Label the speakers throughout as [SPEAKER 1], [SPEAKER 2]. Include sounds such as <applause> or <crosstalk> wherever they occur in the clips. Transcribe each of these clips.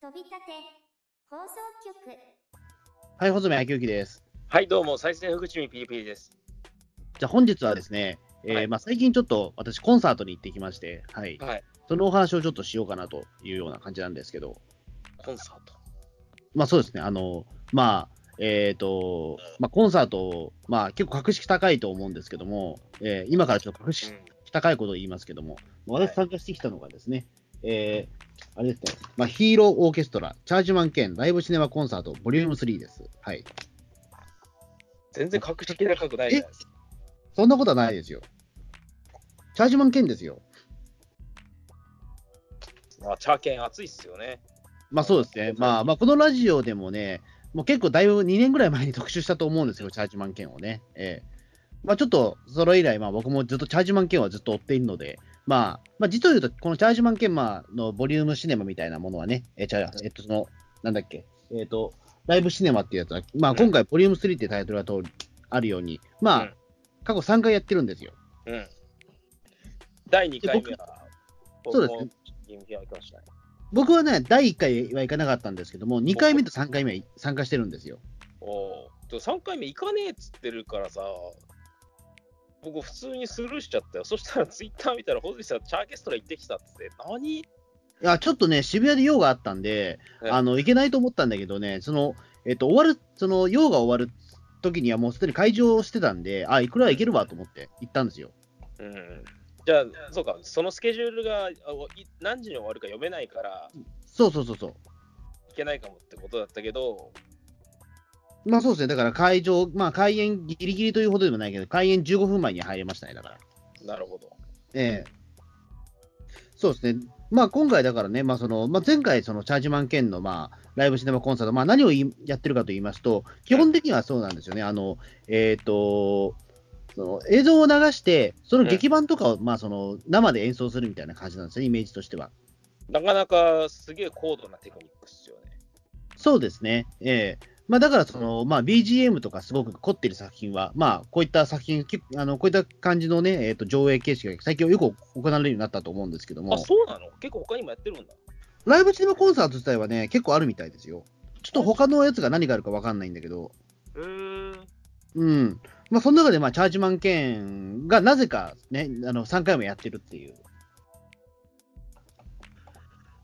[SPEAKER 1] 飛び立て放送局。
[SPEAKER 2] はい、穂積明之です。
[SPEAKER 3] はい、どうも、再生福地味ピリピリです。
[SPEAKER 2] じゃあ本日はですね、えー
[SPEAKER 3] はい。
[SPEAKER 2] まあ、最近ちょっと私コンサートに行ってきまして、はい、
[SPEAKER 3] はい、
[SPEAKER 2] そのお話をちょっとしようかなというような感じなんですけど、
[SPEAKER 3] コンサート。
[SPEAKER 2] まあそうですね、あの、まあ、えっ、と、まあコンサート、まあ結構格式高いと思うんですけども、えー今からちょっと格式高いことを言いますけども、私参加してきたのがですね、えーあれですね、まあ、ヒーローオーケストラ、チャージマン兼ライブシネマコンサート、ボリューム3です。はい。
[SPEAKER 3] 全然格式高くないじゃないですか。
[SPEAKER 2] そんなことはないですよ。チャージマン兼ですよ。
[SPEAKER 3] まあ、チャーケン熱いっすよね。
[SPEAKER 2] まあそうですね。まあ、まあ、このラジオでもね、もう結構だいぶ2年ぐらい前に <laughs> 特集したと思うんですよ、チャージマン券をね。ええまあちょっと、それ以来、まあ僕もずっとチャージマン券はずっと追っているので、まあ、まあ実を言うと、このチャージマン券まあのボリュームシネマみたいなものはね、えー、ちゃえっと、その、なんだっけ、えっ、と、ライブシネマっていうやつは、まあ今回ボリューム3ってタイトルが通りあるように、まあ、
[SPEAKER 3] うん
[SPEAKER 2] 過去3回やってるんですよ。
[SPEAKER 3] うん。第2回目は、
[SPEAKER 2] そうですね。
[SPEAKER 3] 僕
[SPEAKER 2] はね、第1回は行かなかったんですけども、2回目と3回目は参加してるんですよ。
[SPEAKER 3] おお。3回目行かねえっつってるからさ、僕普通にスルーしちゃったよ。そしたらツイッター見たら、ほずさん、チャーケストラ行ってきたって、何？
[SPEAKER 2] いや、ちょっとね、渋谷で用があったんで、
[SPEAKER 3] ね
[SPEAKER 2] あの、行けないと思ったんだけどね、その、えっと、終わる、その、用が終わる時にはもうすでに会場してたんで、あ、いくらいけるわと思って行ったんですよ。
[SPEAKER 3] うん。じゃあ、そうか、そのスケジュールが何時に終わるか読めないから、
[SPEAKER 2] そうそうそうそう。
[SPEAKER 3] いけないかもってことだったけど、
[SPEAKER 2] まあそうですね、だから会場、まあ開演ギリギリというほどでもないけど、開演15分前に入れましたね、だから。
[SPEAKER 3] なるほど。
[SPEAKER 2] ええそうですね。まあ今回だからね、まあその、まあ前回そのチャージマン兼のまあライブシネマコンサート、まあ何をやってるかと言いますと、基本的にはそうなんですよね。あの、えっ、と、その映像を流して、その劇版とかを、まあその生で演奏するみたいな感じなんですよね、イメージとしては。
[SPEAKER 3] なかなかすげえ高度なテクニックっすよね。
[SPEAKER 2] そうですね。ええまあだからその、まあ BGM とかすごく凝ってる作品は、まあこういった作品、きあのこういった感じのね、えっ、と上映形式が最近よく行われるようになったと思うんですけども。
[SPEAKER 3] あ、そうなの？結構他にもやってるんだ。
[SPEAKER 2] ライブシネマコンサート自体はね、結構あるみたいですよ。ちょっと他のやつが何があるかわかんないんだけど、
[SPEAKER 3] へー
[SPEAKER 2] うん。まあ、その中で、まあ、チャージマン券がなぜかね、あの、3回もやってるっていう。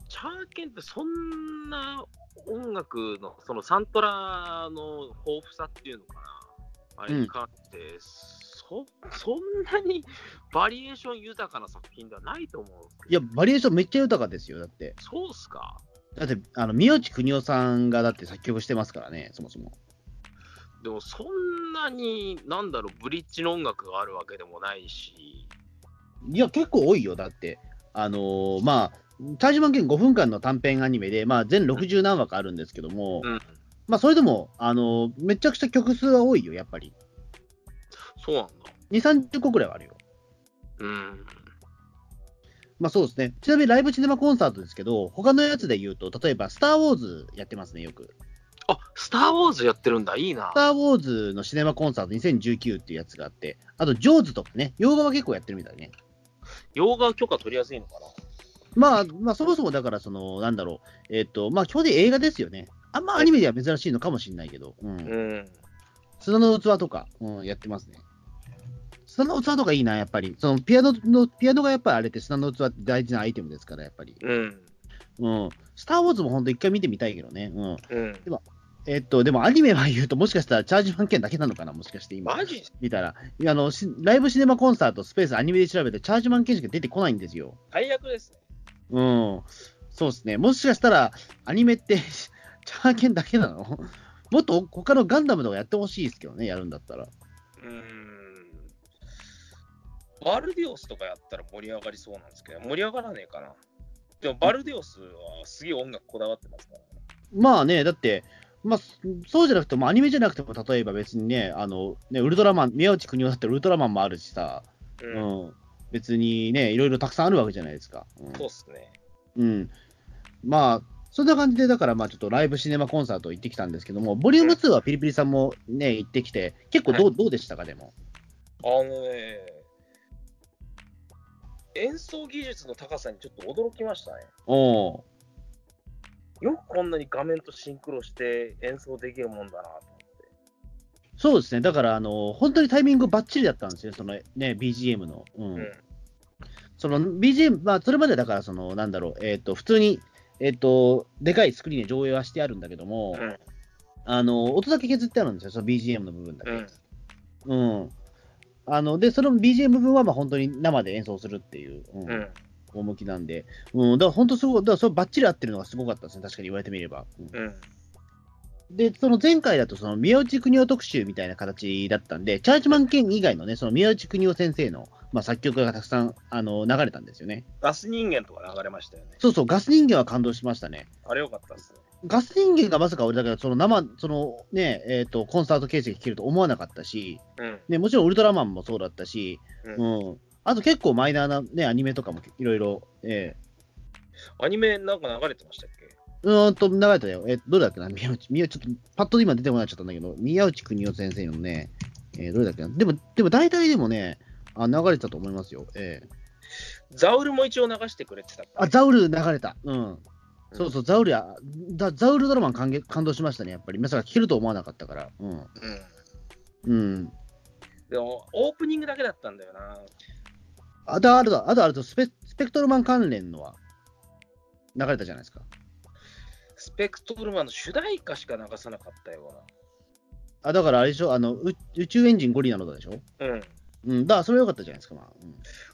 [SPEAKER 3] チャーケンってそんな音楽の、そのサントラの豊富さっていうのかな、あれに関して、そそんなにバリエーション豊かな作品ではないと思う。
[SPEAKER 2] いや、バリエーションめっちゃ豊かですよ。だって。
[SPEAKER 3] そうっすか
[SPEAKER 2] だって、あの、宮内邦夫さんがだって作曲してますからね、そもそも。
[SPEAKER 3] でもそんなに、なんだろう、ブリッジの音楽があるわけでもないし、
[SPEAKER 2] いや、結構多いよ。だって、あのーまあ、チャージマン券5分間の短編アニメで、まあ、全60何話かあるんですけども、
[SPEAKER 3] うん
[SPEAKER 2] まあ、それでも、あのーめちゃくちゃ曲数は多いよ、やっぱり。
[SPEAKER 3] そうなんだ。
[SPEAKER 2] 2、30個くらいはあるよ。
[SPEAKER 3] うん。
[SPEAKER 2] まあそうですね。ちなみにライブシネマコンサートですけど、他のやつで言うと、例えば、スター・ウォーズやってますね、よく。
[SPEAKER 3] あ、スター・ウォーズやってるんだ、いいな
[SPEAKER 2] ス。ター・ウォーズのシネマコンサート2019っていうやつがあって、あと、ジョーズとかね、洋画は結構やってるみたいね。
[SPEAKER 3] 洋画許可取りやすいのかな
[SPEAKER 2] まあ、まあ、そもそもだから、その、なんだろう、えっ、と、まあ、基本的に映画ですよね。あんまアニメでは珍しいのかもしれないけど、うん。
[SPEAKER 3] うん。
[SPEAKER 2] 砂の器とか、うん、やってますね。砂の器とかいいな、やっぱり。その、ピアノの、ピアノがやっぱりあれって砂の器って大事なアイテムですから、やっぱり。
[SPEAKER 3] うん。
[SPEAKER 2] うん。スター・ウォーズも本当一回見てみたいけどね。うん。
[SPEAKER 3] うん。
[SPEAKER 2] えっと、でもアニメは言うと、もしかしたらチャージマン券だけなのかな、もしかして今。
[SPEAKER 3] マジ？
[SPEAKER 2] 見たら。あの、しライブシネマコンサート、スペース、アニメで調べて、チャージマン券しか出てこないんですよ。
[SPEAKER 3] 最悪ですね。
[SPEAKER 2] うん。そうですね。もしかしたら、アニメって、<laughs> チャー券だけなの？もっと他のガンダムとかやってほしいですけどね、やるんだったら。
[SPEAKER 3] うーん。バルディオスとかやったら盛り上がりそうなんですけど、盛り上がらねえかな。でもバルディオスはすげえ音楽こだわってますからね。
[SPEAKER 2] まあね、だって、まあ、そうじゃなくても、アニメじゃなくても、例えば別にね、あの、ね、ウルトラマン、宮内邦夫だってウルトラマンもあるしさ、
[SPEAKER 3] う。
[SPEAKER 2] うんん。別にね、いろいろたくさんあるわけじゃないですか。うん
[SPEAKER 3] そうっすね。
[SPEAKER 2] うん。まあ、そんな感じで、だからまあちょっとライブシネマコンサート行ってきたんですけども、ボリューム2はピリピリさんもね、行ってきて、結構どう,、どうでしたか、でも？
[SPEAKER 3] あのね、演奏技術の高さにちょっと驚きましたね。
[SPEAKER 2] おー
[SPEAKER 3] よくこんなに画面とシンクロして演奏できるもんだなと。
[SPEAKER 2] そうですね、だから、あの本当にタイミングばっちりだったんですよ、そのね、BGM の。うん
[SPEAKER 3] うん。
[SPEAKER 2] その BGM、まあ、それまでだから、その、なんだろう、えっ、と、普通に、えっ、と、でかいスクリーンで上映はしてあるんだけども、
[SPEAKER 3] うん
[SPEAKER 2] あの、音だけ削ってあるんですよ、その BGM の部分だけ。
[SPEAKER 3] うん。
[SPEAKER 2] うん。あの、で、その BGM 部分は、まあ、本当に生で演奏するっていう、うんなんで、うん、だから本当すごい、だからそればっちり合ってるのがすごかったですね、確かに言われてみれば。うん
[SPEAKER 3] うん。
[SPEAKER 2] で、その前回だと、その宮内邦夫特集みたいな形だったんで、チャージマン剣以外のね、その宮内邦夫先生の、まあ、作曲がたくさんあの流れたんですよね。
[SPEAKER 3] ガス人間とか流れましたよね。
[SPEAKER 2] そうそう、ガス人間は感動しましたね。
[SPEAKER 3] あれよかったっすね。
[SPEAKER 2] ガス人間がまさか俺だから、その生、そのね、えっ、と、コンサート形式で聴けると思わなかったし、
[SPEAKER 3] うん。
[SPEAKER 2] ね、もちろんウルトラマンもそうだったし、
[SPEAKER 3] うん
[SPEAKER 2] うん。あと結構マイナーなね、アニメとかもいろいろ、え
[SPEAKER 3] アニメなんか流れてましたっけ？
[SPEAKER 2] ー、うーんと、流れたよ。えーどれだっけな？宮内、宮内、ちょっと、パッと今出てこなっちゃったんだけど、宮内邦夫先生のね、えーどれだっけな？でも、でも大体でもね、あ流れてたと思いますよ。えー
[SPEAKER 3] ザウルも一応流してくれてた
[SPEAKER 2] あ、ザウル流れた。うん。そうそう、ザウルや、だザウルドラマン感激感動しましたね、やっぱり。まさか聴けると思わなかったから。うん。
[SPEAKER 3] うん。
[SPEAKER 2] うん。
[SPEAKER 3] でも、オープニングだけだったんだよな。
[SPEAKER 2] あとあると、あとあるとスペ、スペクトルマン関連のは流れたじゃないですか。
[SPEAKER 3] スペクトルマンの主題歌しか流さなかったよ
[SPEAKER 2] あ、だからあれでしょ、あの、う宇宙エンジンゴリラのだでしょ？
[SPEAKER 3] うん。
[SPEAKER 2] うん、だからそれは良かったじゃないですか、まあ。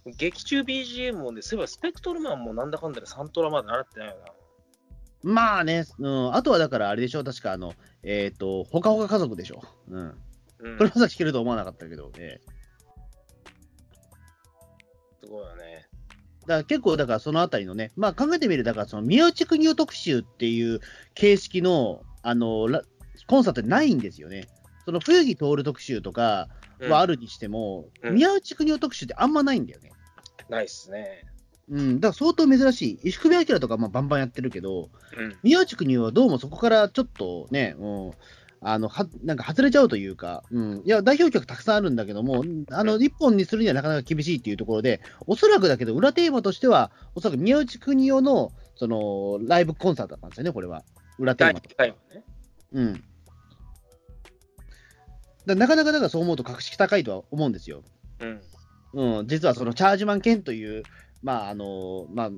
[SPEAKER 2] うん
[SPEAKER 3] 劇中 BGM もね、そういえばスペクトルマンもなんだかんだでサントラまで習ってないよな。
[SPEAKER 2] まあね、うん、あとはだからあれでしょ、確かあの、えっ、と、ほかほか家族でしょ？うん。
[SPEAKER 3] うん
[SPEAKER 2] これまさ聞けると思わなかったけど、ええ
[SPEAKER 3] すごいよね。
[SPEAKER 2] だから結構、だからそのあたりのね、まあ考えてみると、だからその宮内邦夫特集っていう形式の、あの、ラコンサートないんですよね。その冬木徹特集とかはあるにしても、
[SPEAKER 3] うん
[SPEAKER 2] 宮内邦夫特集ってあんまないんだよね。
[SPEAKER 3] ないっすね。
[SPEAKER 2] うん、だから相当珍しい。石首明とかまあバンバンやってるけど、
[SPEAKER 3] うん。
[SPEAKER 2] 宮内邦夫はどうもそこからちょっとね、うん、あのはなんか外れちゃうというか、うん、いや、代表曲たくさんあるんだけども、あの一本にするにはなかなか厳しいっていうところで、おそらくだけど、裏テーマとしては、おそらく宮内邦夫のそのライブコンサートだったんですよね、これは。裏テー
[SPEAKER 3] 第
[SPEAKER 2] マと。
[SPEAKER 3] 1。
[SPEAKER 2] うん。だなかなかだからそう思うと格式高いとは思うんですよ。
[SPEAKER 3] うん。
[SPEAKER 2] うん、実はそのチャージマン剣という、まああのまあ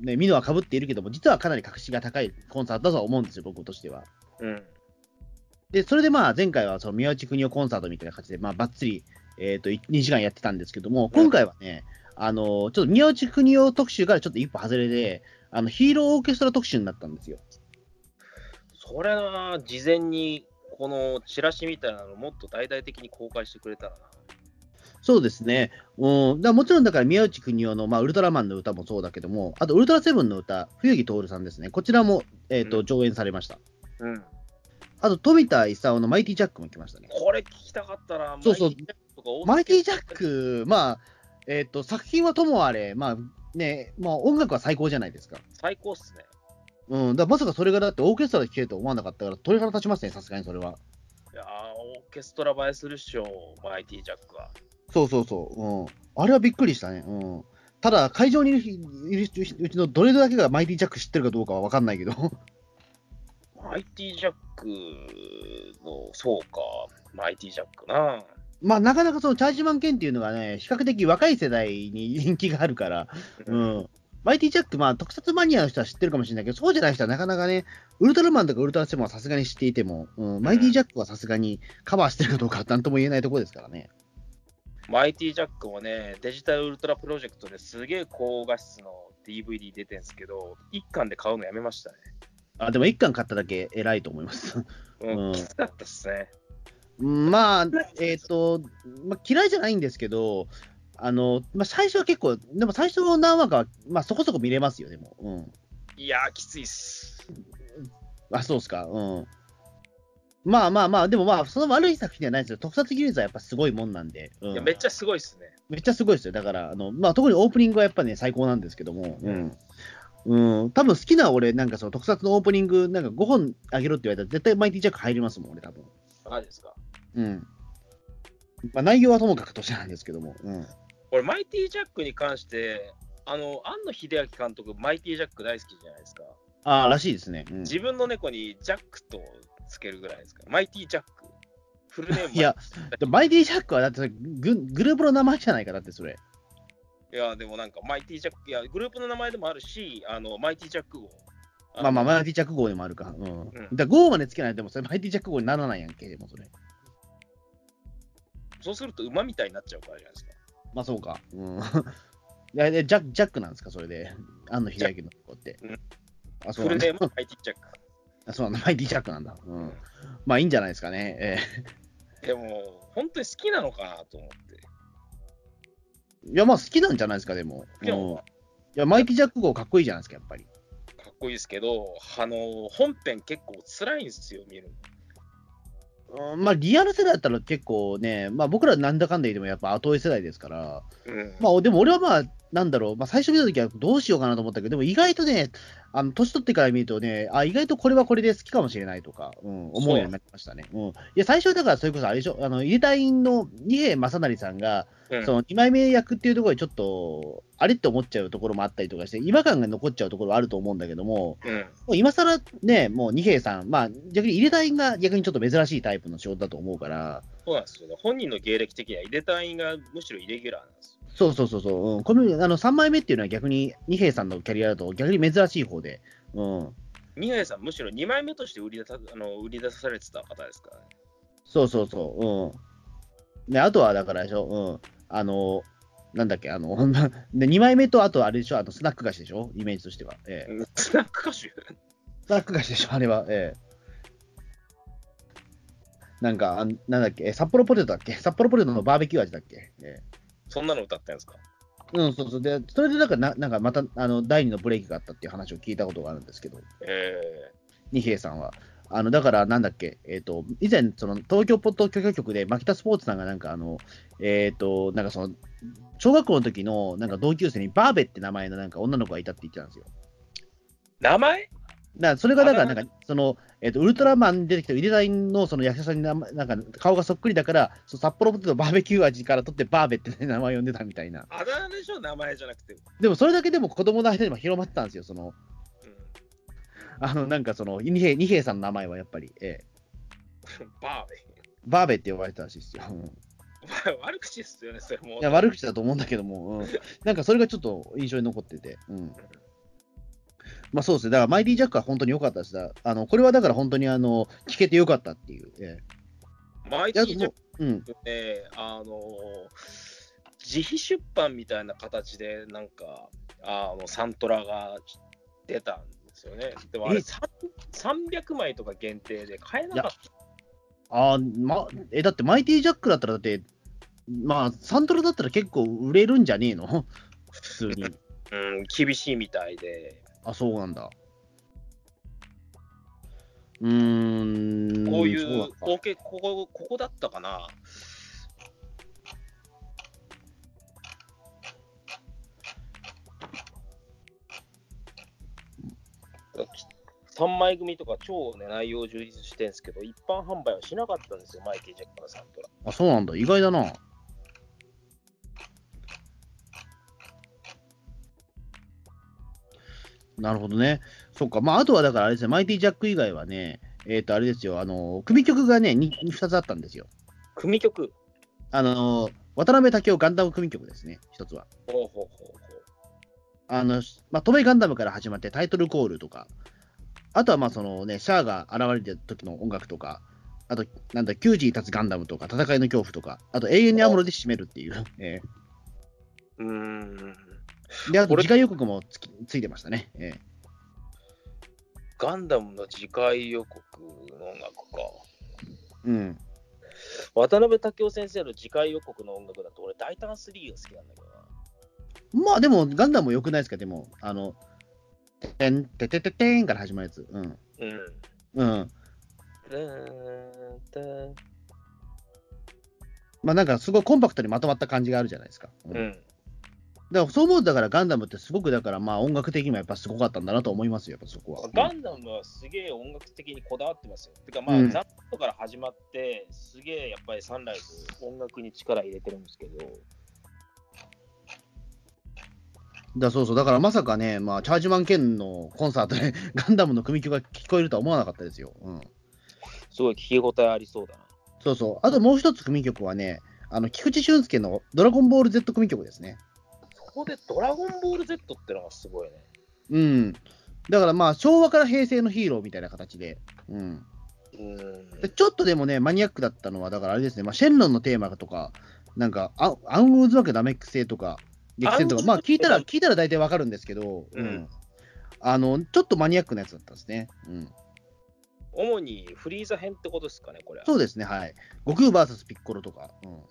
[SPEAKER 2] ね、ミノはかぶっているけども、実はかなり格式が高いコンサートだとは思うんですよ、僕としては。
[SPEAKER 3] うん。
[SPEAKER 2] で、それでまあ前回はその宮内邦夫コンサートみたいな感じで、まあ、ばっつり、えー、と2時間やってたんですけども、今回はね、あのちょっと宮内邦夫特集からちょっと一歩外れで、あのヒーローオーケストラ特集になったんですよ。
[SPEAKER 3] それな、事前にこのチラシみたいなのもっと大々的に公開してくれたらな。
[SPEAKER 2] そうですね。うん、だもちろんだから宮内邦夫の、まあ、ウルトラマンの歌もそうだけども、あとウルトラセブンの歌、冬木徹さんですね。こちらも、えーと
[SPEAKER 3] うん
[SPEAKER 2] 上演されました。
[SPEAKER 3] うん。
[SPEAKER 2] あと富田勲のマイティジャックも来ましたね。
[SPEAKER 3] これ聞きたかったな。
[SPEAKER 2] そうそう
[SPEAKER 3] マイティジャックとか
[SPEAKER 2] マイティジャック、まあ、えっ、と、作品はともあれ、まあね、まあ音楽は最高じゃないですか。
[SPEAKER 3] 最高っすね。
[SPEAKER 2] うん、だまさかそれがだってオーケストラで聴けると思わなかったから、鳥肌立ちますね、さすがにそれは。
[SPEAKER 3] いやーオーケストラ映えするっしょ、マイティジャックは。
[SPEAKER 2] そうそうそう。うん。あれはびっくりしたね。うん。ただ、会場にいるうちのどれだけがマイティジャック知ってるかどうかは分かんないけど。
[SPEAKER 3] マイティジャックの、そうか、マイティジャックな。
[SPEAKER 2] まあ、なかなかそのチャージマン剣っていうのがね、比較的若い世代に人気があるから、うん。マイティジャック、まあ、特撮マニアの人は知ってるかもしれないけど、そうじゃない人はなかなかね、ウルトラマンとかウルトラセブンはさすがに知っていても、うん、マイティジャックはさすがにカバーしてるかどうかはなんとも言えないところですからね。
[SPEAKER 3] マイティジャックもね、デジタルウルトラプロジェクトですげえ高画質の DVD 出てんすけど、1巻で買うのやめましたね。
[SPEAKER 2] あ、でも一巻買っただけ偉いと思います。
[SPEAKER 3] うん、
[SPEAKER 2] うん
[SPEAKER 3] きつかったっすね。
[SPEAKER 2] まあ、えっ、と、まあ、嫌いじゃないんですけど、あの、まあ、最初は結構、でも最初の何話かは、まあ、そこそこ見れますよ、でも。うん。
[SPEAKER 3] いやー、きついっす。
[SPEAKER 2] あ、そうですか。うん。まあまあまあ、でもまあ、その悪い作品ではないですよ。特撮技術はやっぱすごいもんなんで。うん、
[SPEAKER 3] いやめっちゃすごいっすね。
[SPEAKER 2] めっちゃすごいですよ。だから、あの、まあ、特にオープニングはやっぱね、最高なんですけども。うん。うん、多分好きな俺、なんかその特撮のオープニング、なんか5本あげろって言われたら、絶対マイティジャック入りますもん、俺、多分。
[SPEAKER 3] マジですか？
[SPEAKER 2] うん。まあ、内容はともかくとしてなんですけども。うん。
[SPEAKER 3] 俺、マイティジャックに関して、あの、庵野秀明監督、マイティジャック大好きじゃないですか。
[SPEAKER 2] ああ、らしいですね。うん
[SPEAKER 3] 自分の猫にジャックとつけるぐらいですから。マイティジャック。フルネーム。<laughs>
[SPEAKER 2] いや、マイティジャックはだってググループの名前じゃないか、だってそれ。
[SPEAKER 3] いや、でもなんか、マイティジャック、いや、グループの名前でもあるし、あの、マイティジャック号。
[SPEAKER 2] まあまあ、
[SPEAKER 3] あ
[SPEAKER 2] マイティジャック号でもあるか。うん。
[SPEAKER 3] ん
[SPEAKER 2] だ号までつけないと、でもそれマイティジャック号にならないやんけ、でもそれ。
[SPEAKER 3] そうすると馬みたいになっちゃうからじゃないですか。
[SPEAKER 2] まあそうか。うん。<laughs> いや、でジャックジャックなんですか、それで。安野秀明の子って
[SPEAKER 3] うん。
[SPEAKER 2] あ、そうなんだ
[SPEAKER 3] フルネーム。<laughs> マイティジャック。
[SPEAKER 2] あそうなんだ。マイティジャックなんだ。うん。まあいいんじゃないですかね。え
[SPEAKER 3] でも、本当に好きなのかなと思って。
[SPEAKER 2] えいや、まあ好きなんじゃないですか、でも。
[SPEAKER 3] 好きなの？
[SPEAKER 2] うんいや、マイティジャック号かっこいいじゃないですか、やっぱり。
[SPEAKER 3] かっこいいですけど、あの、本編結構辛いんですよ、見る
[SPEAKER 2] うんまあリアル世代だったら結構ね、まあ僕らなんだかんだ言ってもやっぱ後追い世代ですから、
[SPEAKER 3] の。うん。
[SPEAKER 2] まあでも俺はまあ、なんだろう、まあ最初見たときはどうしようかなと思ったけど、でも意外とね、あの年取ってから見るとね、あ、意外とこれはこれで好きかもしれないとか、うん、思うようになりましたね。うん。いや、最初だからそれこそあれでしょ、あの、入れた員の二平正成さんが、
[SPEAKER 3] うん
[SPEAKER 2] その2枚目役っていうところでちょっと、あれって思っちゃうところもあったりとかして、違和感が残っちゃうところはあると思うんだけども、
[SPEAKER 3] うん。
[SPEAKER 2] もう今更ね、もう二平さん、まあ逆に入れた員が逆にちょっと珍しいタイプの仕事だと思うから、
[SPEAKER 3] そうなんですよね。本人の芸歴的には入れたいがむしろイレギュラーなんですよ。
[SPEAKER 2] そうそうそうそう、うん、このあの3枚目っていうのは逆に二平さんのキャリアだと逆に珍しい方で、うん、
[SPEAKER 3] 二平さん、むしろ2枚目として売り出さあの売り出されてた方ですからね。
[SPEAKER 2] そうそうそう、うん。ね、あとはだからでしょ、うん、あの、なんだっけ、あの、<laughs> で2枚目とあとあれでしょ、あのスナック菓子でしょ、イメージとしては。ええ、
[SPEAKER 3] うん。スナック歌手
[SPEAKER 2] スナック菓子でしょ、あれは。ええ。なんか、あんなんだっけ、え札幌ポテトだっけ？札幌ポテトのバーベキュー味だっけ？ええ
[SPEAKER 3] そんなの歌ってんですか？
[SPEAKER 2] うん、そうそう。で、それでなんか、ななんかまた、あの、第二のブレーキがあったっていう話を聞いたことがあるんですけど、
[SPEAKER 3] え
[SPEAKER 2] 二平さんは。あの、だから、なんだっけ、えっ、と、以前、その、東京ポッド許可局で、牧田スポーツさんがなんか、あの、えっ、と、なんかその、小学校の時の、なんか同級生にバーベって名前のなんか女の子がいたって言ってたんですよ。
[SPEAKER 3] ー名前？
[SPEAKER 2] だそれが、だから、
[SPEAKER 3] あ
[SPEAKER 2] なんか、その、えっ、と、ウルトラマンに出てきた、入れたいの、その役者さんになんか、顔がそっくりだから、そう札幌ポテトバーベキュー味から取って、バーベって、ね、名前を呼んでたみたいな。
[SPEAKER 3] あだ名でしょ名前じゃなくて。
[SPEAKER 2] でも、それだけでも子供の間にも広まってたんですよ、その、
[SPEAKER 3] うん
[SPEAKER 2] あの、なんかその、二平、二平さんの名前はやっぱり、ええ
[SPEAKER 3] バーベ
[SPEAKER 2] バーベって呼ばれてたらしいですよ。うん
[SPEAKER 3] 悪口ですよね、それも。
[SPEAKER 2] いや、悪口だと思うんだけども、うん、なんかそれがちょっと印象に残ってて、うん。まあそうですね、だからマイティジャックは本当に良かったですだあの、これはだから本当にあの、聞けて良かったっていう。え
[SPEAKER 3] マイティジャック
[SPEAKER 2] うん。
[SPEAKER 3] ね、あの自費出版みたいな形で、なんか、あのサントラが出たんですよね。でもあれ、
[SPEAKER 2] え
[SPEAKER 3] さん300枚とか限定で買えなかった。
[SPEAKER 2] あーま、え、だってマイティジャックだったらだって、まあ、サントラだったら結構売れるんじゃねえの？<laughs> 普通に。
[SPEAKER 3] うん、厳しいみたいで、
[SPEAKER 2] あ、そうなんだ。うーん。
[SPEAKER 3] こうい
[SPEAKER 2] そうなんだ、
[SPEAKER 3] う合計、ここ、ここだったかな。3枚組とか超、ね、内容充実してるんですけど、一般販売はしなかったんですよ、マイケル・ジャックのサントラ。
[SPEAKER 2] あ、そうなんだ。意外だな。なるほどね。そっか。まあ、あとはだからあれですね、マイティジャック以外はね、えっ、と、あれですよ、あの、組曲がね、2, 2つあったんですよ。
[SPEAKER 3] 組曲？
[SPEAKER 2] あの、渡辺武雄ガンダム組曲ですね、1つは。
[SPEAKER 3] ほうほうほうほう。
[SPEAKER 2] あの、まあ、トメガンダムから始まってタイトルコールとか、あとはまあそのね、シャアが現れた時の音楽とか、あと、なんだ、窮地に立つガンダムとか、戦いの恐怖とか、あと永遠にアムロで締めるっていう。え
[SPEAKER 3] うーん。
[SPEAKER 2] ーで、あと次回予告もつきついてましたね。え
[SPEAKER 3] ガンダムの次回予告の音楽か。
[SPEAKER 2] ーうん。
[SPEAKER 3] 渡辺武雄先生の次回予告の音楽だと、俺、大胆3が好きなんだけどな。
[SPEAKER 2] まあでも、ガンダムも良くないですか、でも、あの、てんててててんから始まるやつ。うん。
[SPEAKER 3] うん。
[SPEAKER 2] うん。まあなんかすごいコンパクトにまとまった感じがあるじゃないですか。うん
[SPEAKER 3] うん。
[SPEAKER 2] だからそう思うとだからガンダムってすごくだからまあ音楽的にもやっぱすごかったんだなと思いますよ、やっぱそこは。
[SPEAKER 3] ガンダムはすげえ音楽的にこだわってますよ。てかまあ、
[SPEAKER 2] うん
[SPEAKER 3] ザットから始まって、すげえやっぱりサンライズ、音楽に力入れてるんですけど、
[SPEAKER 2] だそうそう、だからまさかね、まあ、チャージマン兼のコンサートで <laughs> ガンダムの組曲が聞こえるとは思わなかったですよ。うん、
[SPEAKER 3] すごい聞き応えありそうだな。
[SPEAKER 2] そうそう。あともう一つ組曲はね、あの菊池俊介のドラゴンボール Z 組曲ですね。
[SPEAKER 3] そこでドラゴンボール Z ってのがすごいね。
[SPEAKER 2] うん。だからまあ、昭和から平成のヒーローみたいな形で。うん。
[SPEAKER 3] うん。
[SPEAKER 2] でちょっとでもね、マニアックだったのは、だからあれですね、まあ、シェンロンのテーマとか、なんか、あアンウーズワクダメック星とか、激戦とか、まあ、聞いたら、聞いたら大体わかるんですけど、
[SPEAKER 3] うん
[SPEAKER 2] あの、ちょっとマニアックなやつだったんですね。うん。
[SPEAKER 3] 主にフリーザ編ってことですかね、これは。
[SPEAKER 2] そうですね、はい。悟空 VS ピッコロとか、うん。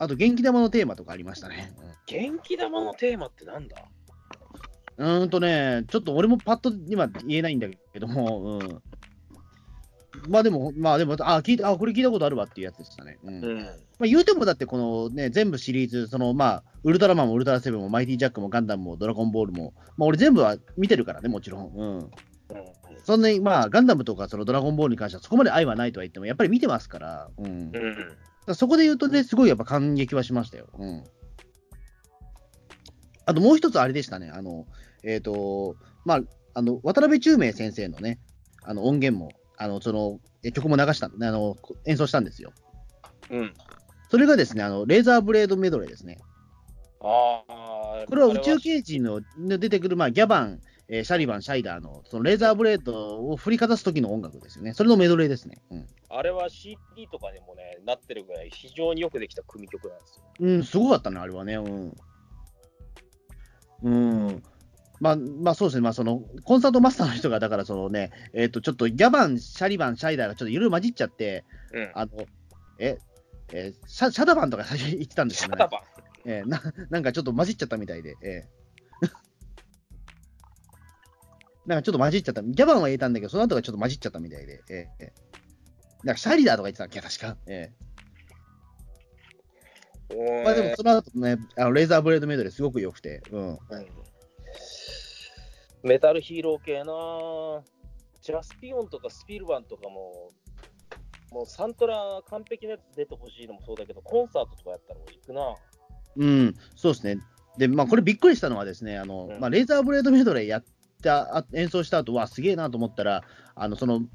[SPEAKER 2] あと、元気玉のテーマとかありましたね。
[SPEAKER 3] 元気玉のテーマってなんだ？
[SPEAKER 2] うーんとね、ちょっと俺もパッと今言えないんだけども、うん。まあでも、まあでも、あ、聞いた、あ、これ聞いたことあるわっていうやつでしたね。うん。
[SPEAKER 3] うん。
[SPEAKER 2] まあ、言うてもだって、このね、全部シリーズ、そのまあ、ウルトラマンもウルトラセブンもマイティジャックもガンダムもドラゴンボールも、まあ、俺全部は見てるからね、もちろん。うん。
[SPEAKER 3] うん
[SPEAKER 2] そんなに、まあ、ガンダムとかそのドラゴンボールに関してはそこまで愛はないとは言っても、やっぱり見てますから、うん。
[SPEAKER 3] うん。
[SPEAKER 2] らそこで言うとね、すごいやっぱ感激はしましたよ。うん。あともう一つあれでしたね、あの、えっ、と、まあ、あの、渡辺中明先生のね、あの音源も、あの、その、え曲も流した、あの、演奏したんですよ。
[SPEAKER 3] うん。
[SPEAKER 2] それがですね、あの、レーザーブレードメドレーですね。
[SPEAKER 3] ああ。
[SPEAKER 2] これは宇宙刑事のの出てくる、まあ、ギャバン、えーシャリバン、シャイダーの、そのレーザーブレードを振りかざす時の音楽ですよね。それのメドレーですね。うん。
[SPEAKER 3] あれは CD とかにもね、なってるぐらい非常によくできた組曲なんですよ。
[SPEAKER 2] うん、すごかったね、あれはね。うん。うん。まあ、まあ、そうですね。まあ、その、コンサートマスターの人が、だから、そのね、えっ、と、ちょっとギャバン、シャリバン、シャイダーがちょっといろいろ混じっちゃって、
[SPEAKER 3] うん。
[SPEAKER 2] あの、え、えーシャシャダバンとか最初言ってたんですよね。
[SPEAKER 3] シャダバン。
[SPEAKER 2] えーななんかちょっと混じっちゃったみたいで、えーなんかちょっと混じっちゃった。ギャバンは言えたんだけど、その後がちょっと混じっちゃったみたいで、えなんかシャリダーとか言ってたっけ、確か。えーまあでもその後ね、あのレーザーブレードメドレーすごく良くて、うん。
[SPEAKER 3] うんメタルヒーロー系なジャスピオンとかスピルバンとかも、もうサントラ完璧なやつ出てほしいのもそうだけど、コンサートとかやったら俺行くな。
[SPEAKER 2] うん、そうですね。で、まあこれびっくりしたのはですね、あの、
[SPEAKER 3] うん
[SPEAKER 2] まあレーザーブレードメドレーやった、あ演奏した後はすげえなと思ったら、あの、その、うん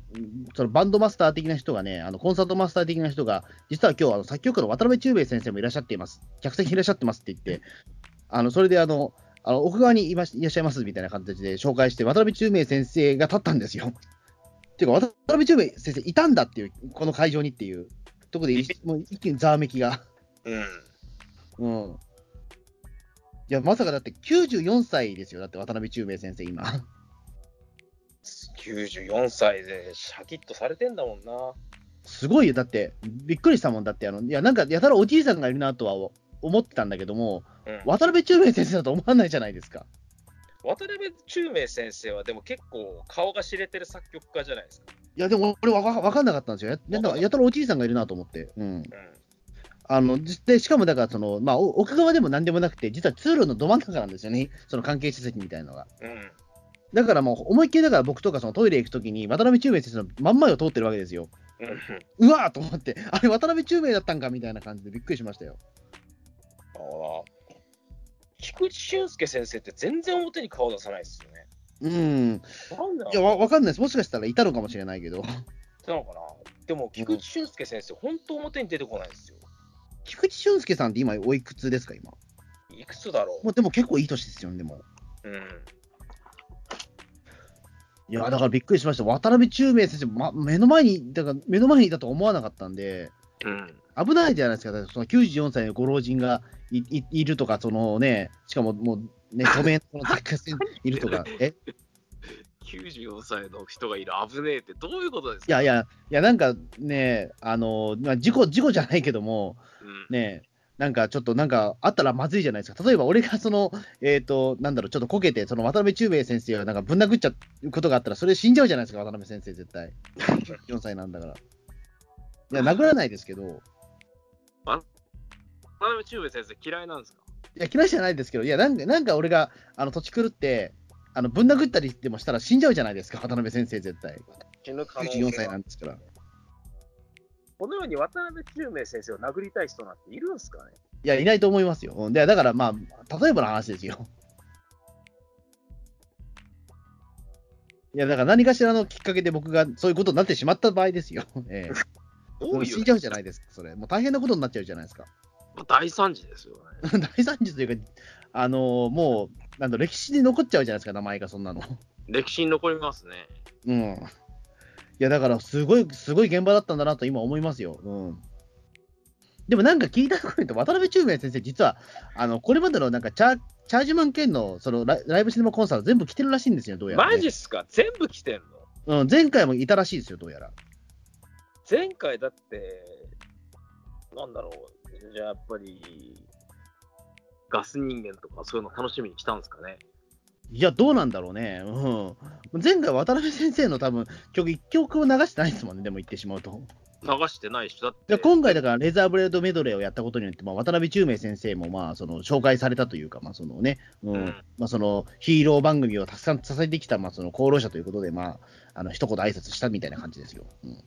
[SPEAKER 2] そのバンドマスター的な人がね、あの、コンサートマスター的な人が、実は今日、あの、作曲家の渡辺中兵衛先生もいらっしゃっています。客席にいらっしゃってますって言って、あの、それであの、あの奥側にいましいらっしゃいますみたいな形で紹介して、渡辺中明先生が立ったんですよ。っていうか、渡辺中明先生いたんだっていう、この会場にっていうところで一、もう一気にざわめきが。
[SPEAKER 3] うん。
[SPEAKER 2] うん。いや、まさかだって94歳ですよ、だって渡辺中明先生、今。
[SPEAKER 3] 94歳でシャキッとされてんだもんな。
[SPEAKER 2] すごいよ、だって、びっくりしたもんだって、あのいや、なんか、やたらおじいさんがいるなとは思ってたんだけども、
[SPEAKER 3] うん、
[SPEAKER 2] 渡辺中明先生だと思わないじゃないですか。
[SPEAKER 3] 渡辺中明先生はでも結構顔が知れてる作曲家じゃないですか。
[SPEAKER 2] いや、でも俺わか、んなかったんですよ。ややたらおじいさんがいるなと思って。うん。
[SPEAKER 3] うん。
[SPEAKER 2] あの、じで、しかもだから、その、まあ、お奥側でもなんでもなくて、実は通路のど真ん中なんですよね、その関係施設みたいなのが。
[SPEAKER 3] うん。
[SPEAKER 2] だからもう、思いっきりだから僕とかそのトイレ行くときに、渡辺中明先生の真ん前を通ってるわけですよ。
[SPEAKER 3] う
[SPEAKER 2] わーと思って、あれ、渡辺中明だったんかみたいな感じでびっくりしましたよ。
[SPEAKER 3] ああ。菊池俊介先生って全然表に顔出さないですよね。
[SPEAKER 2] うん。
[SPEAKER 3] なんだ
[SPEAKER 2] いや、わわかんないです。もしかしたらいたのかもしれないけど。
[SPEAKER 3] なのかなでも菊池俊介先生、本当表に出てこないですよ。
[SPEAKER 2] 菊池俊介さんって今、おいくつですか、今？
[SPEAKER 3] いくつだろ
[SPEAKER 2] もうでも結構いい年ですよね、でも。
[SPEAKER 3] う。うん。
[SPEAKER 2] いや、だからびっくりしました。渡辺中明先生、ま、目の前に、だから目の前にいたと思わなかったんで、
[SPEAKER 3] うん。
[SPEAKER 2] 危ないじゃないですか。その94歳のご老人がいいいるとか、そのね、しかももう、ね、著名な作家さんいるとか、え？
[SPEAKER 3] 94歳の人がいる危ねえってどういうことですか？
[SPEAKER 2] いやいや、いや、なんかね、あの、まあ、事故、事故じゃないけども、
[SPEAKER 3] うん。
[SPEAKER 2] ね、なんかちょっとなんかあったらまずいじゃないですか。例えば俺がその、えっ、と、なんだろう、ちょっとこけて、その渡辺中明先生がなんかぶん殴っちゃうことがあったら、それ死んじゃうじゃないですか、渡辺先生、絶対。<laughs> 4歳なんだから。いや、殴らないですけど、
[SPEAKER 3] 渡辺中明先生嫌いなんですか？
[SPEAKER 2] いや、嫌いじゃないですけど、いや、なんか、なんか俺が、あの、土地狂って、あの、ぶん殴ったりでもしたら死んじゃうじゃないですか、渡辺先生、絶対。
[SPEAKER 3] 死ぬ可能性
[SPEAKER 2] 94歳
[SPEAKER 3] が
[SPEAKER 2] なんですから。
[SPEAKER 3] このように渡辺中明先生を殴りたい人なんているんですかね？
[SPEAKER 2] いや、いないと思いますよ。うんで、だからまあ、例えばの話ですよ。いや、だから何かしらのきっかけで僕がそういうことになってしまった場合ですよ。ええ <laughs>
[SPEAKER 3] どういう
[SPEAKER 2] もう死んじゃうじゃないですか、それ。もう大変なことになっちゃうじゃないですか。
[SPEAKER 3] 大惨事ですよね。<laughs>
[SPEAKER 2] 大惨事というか、あのーもう、なんだ、歴史に残っちゃうじゃないですか、名前がそんなの。
[SPEAKER 3] 歴史に残りますね。
[SPEAKER 2] うん。いや、だから、すごい、すごい現場だったんだなと今思いますよ。うん。でもなんか聞いたところにと、渡辺中明先生、実は、あの、これまでのなんかチャ、チャージマン兼の、そのライ、ライブシネマコンサート全部来てるらしいんですよ、どうやら、ね。
[SPEAKER 3] マジっすか？全部来てんの？
[SPEAKER 2] うん、前回もいたらしいですよ、どうやら。
[SPEAKER 3] 前回だって、なんだろう、じゃあやっぱり、ガス人間とかそういうの楽しみに来たんですかね？
[SPEAKER 2] いや、どうなんだろうね。うん。前回、渡辺先生の多分、曲、一曲を流してないですもんね、でも言ってしまうと。
[SPEAKER 3] 流してないし、だって。
[SPEAKER 2] で今回だからレーザーブレードメドレーをやったことによって、まあ、渡辺中明先生もまあその紹介されたというか、まあそのねうん
[SPEAKER 3] うん
[SPEAKER 2] まあ、そのヒーロー番組をたくさん支えてきたまあその功労者ということで、まあ、あの一言挨拶したみたいな感じですよ。うん
[SPEAKER 3] うん。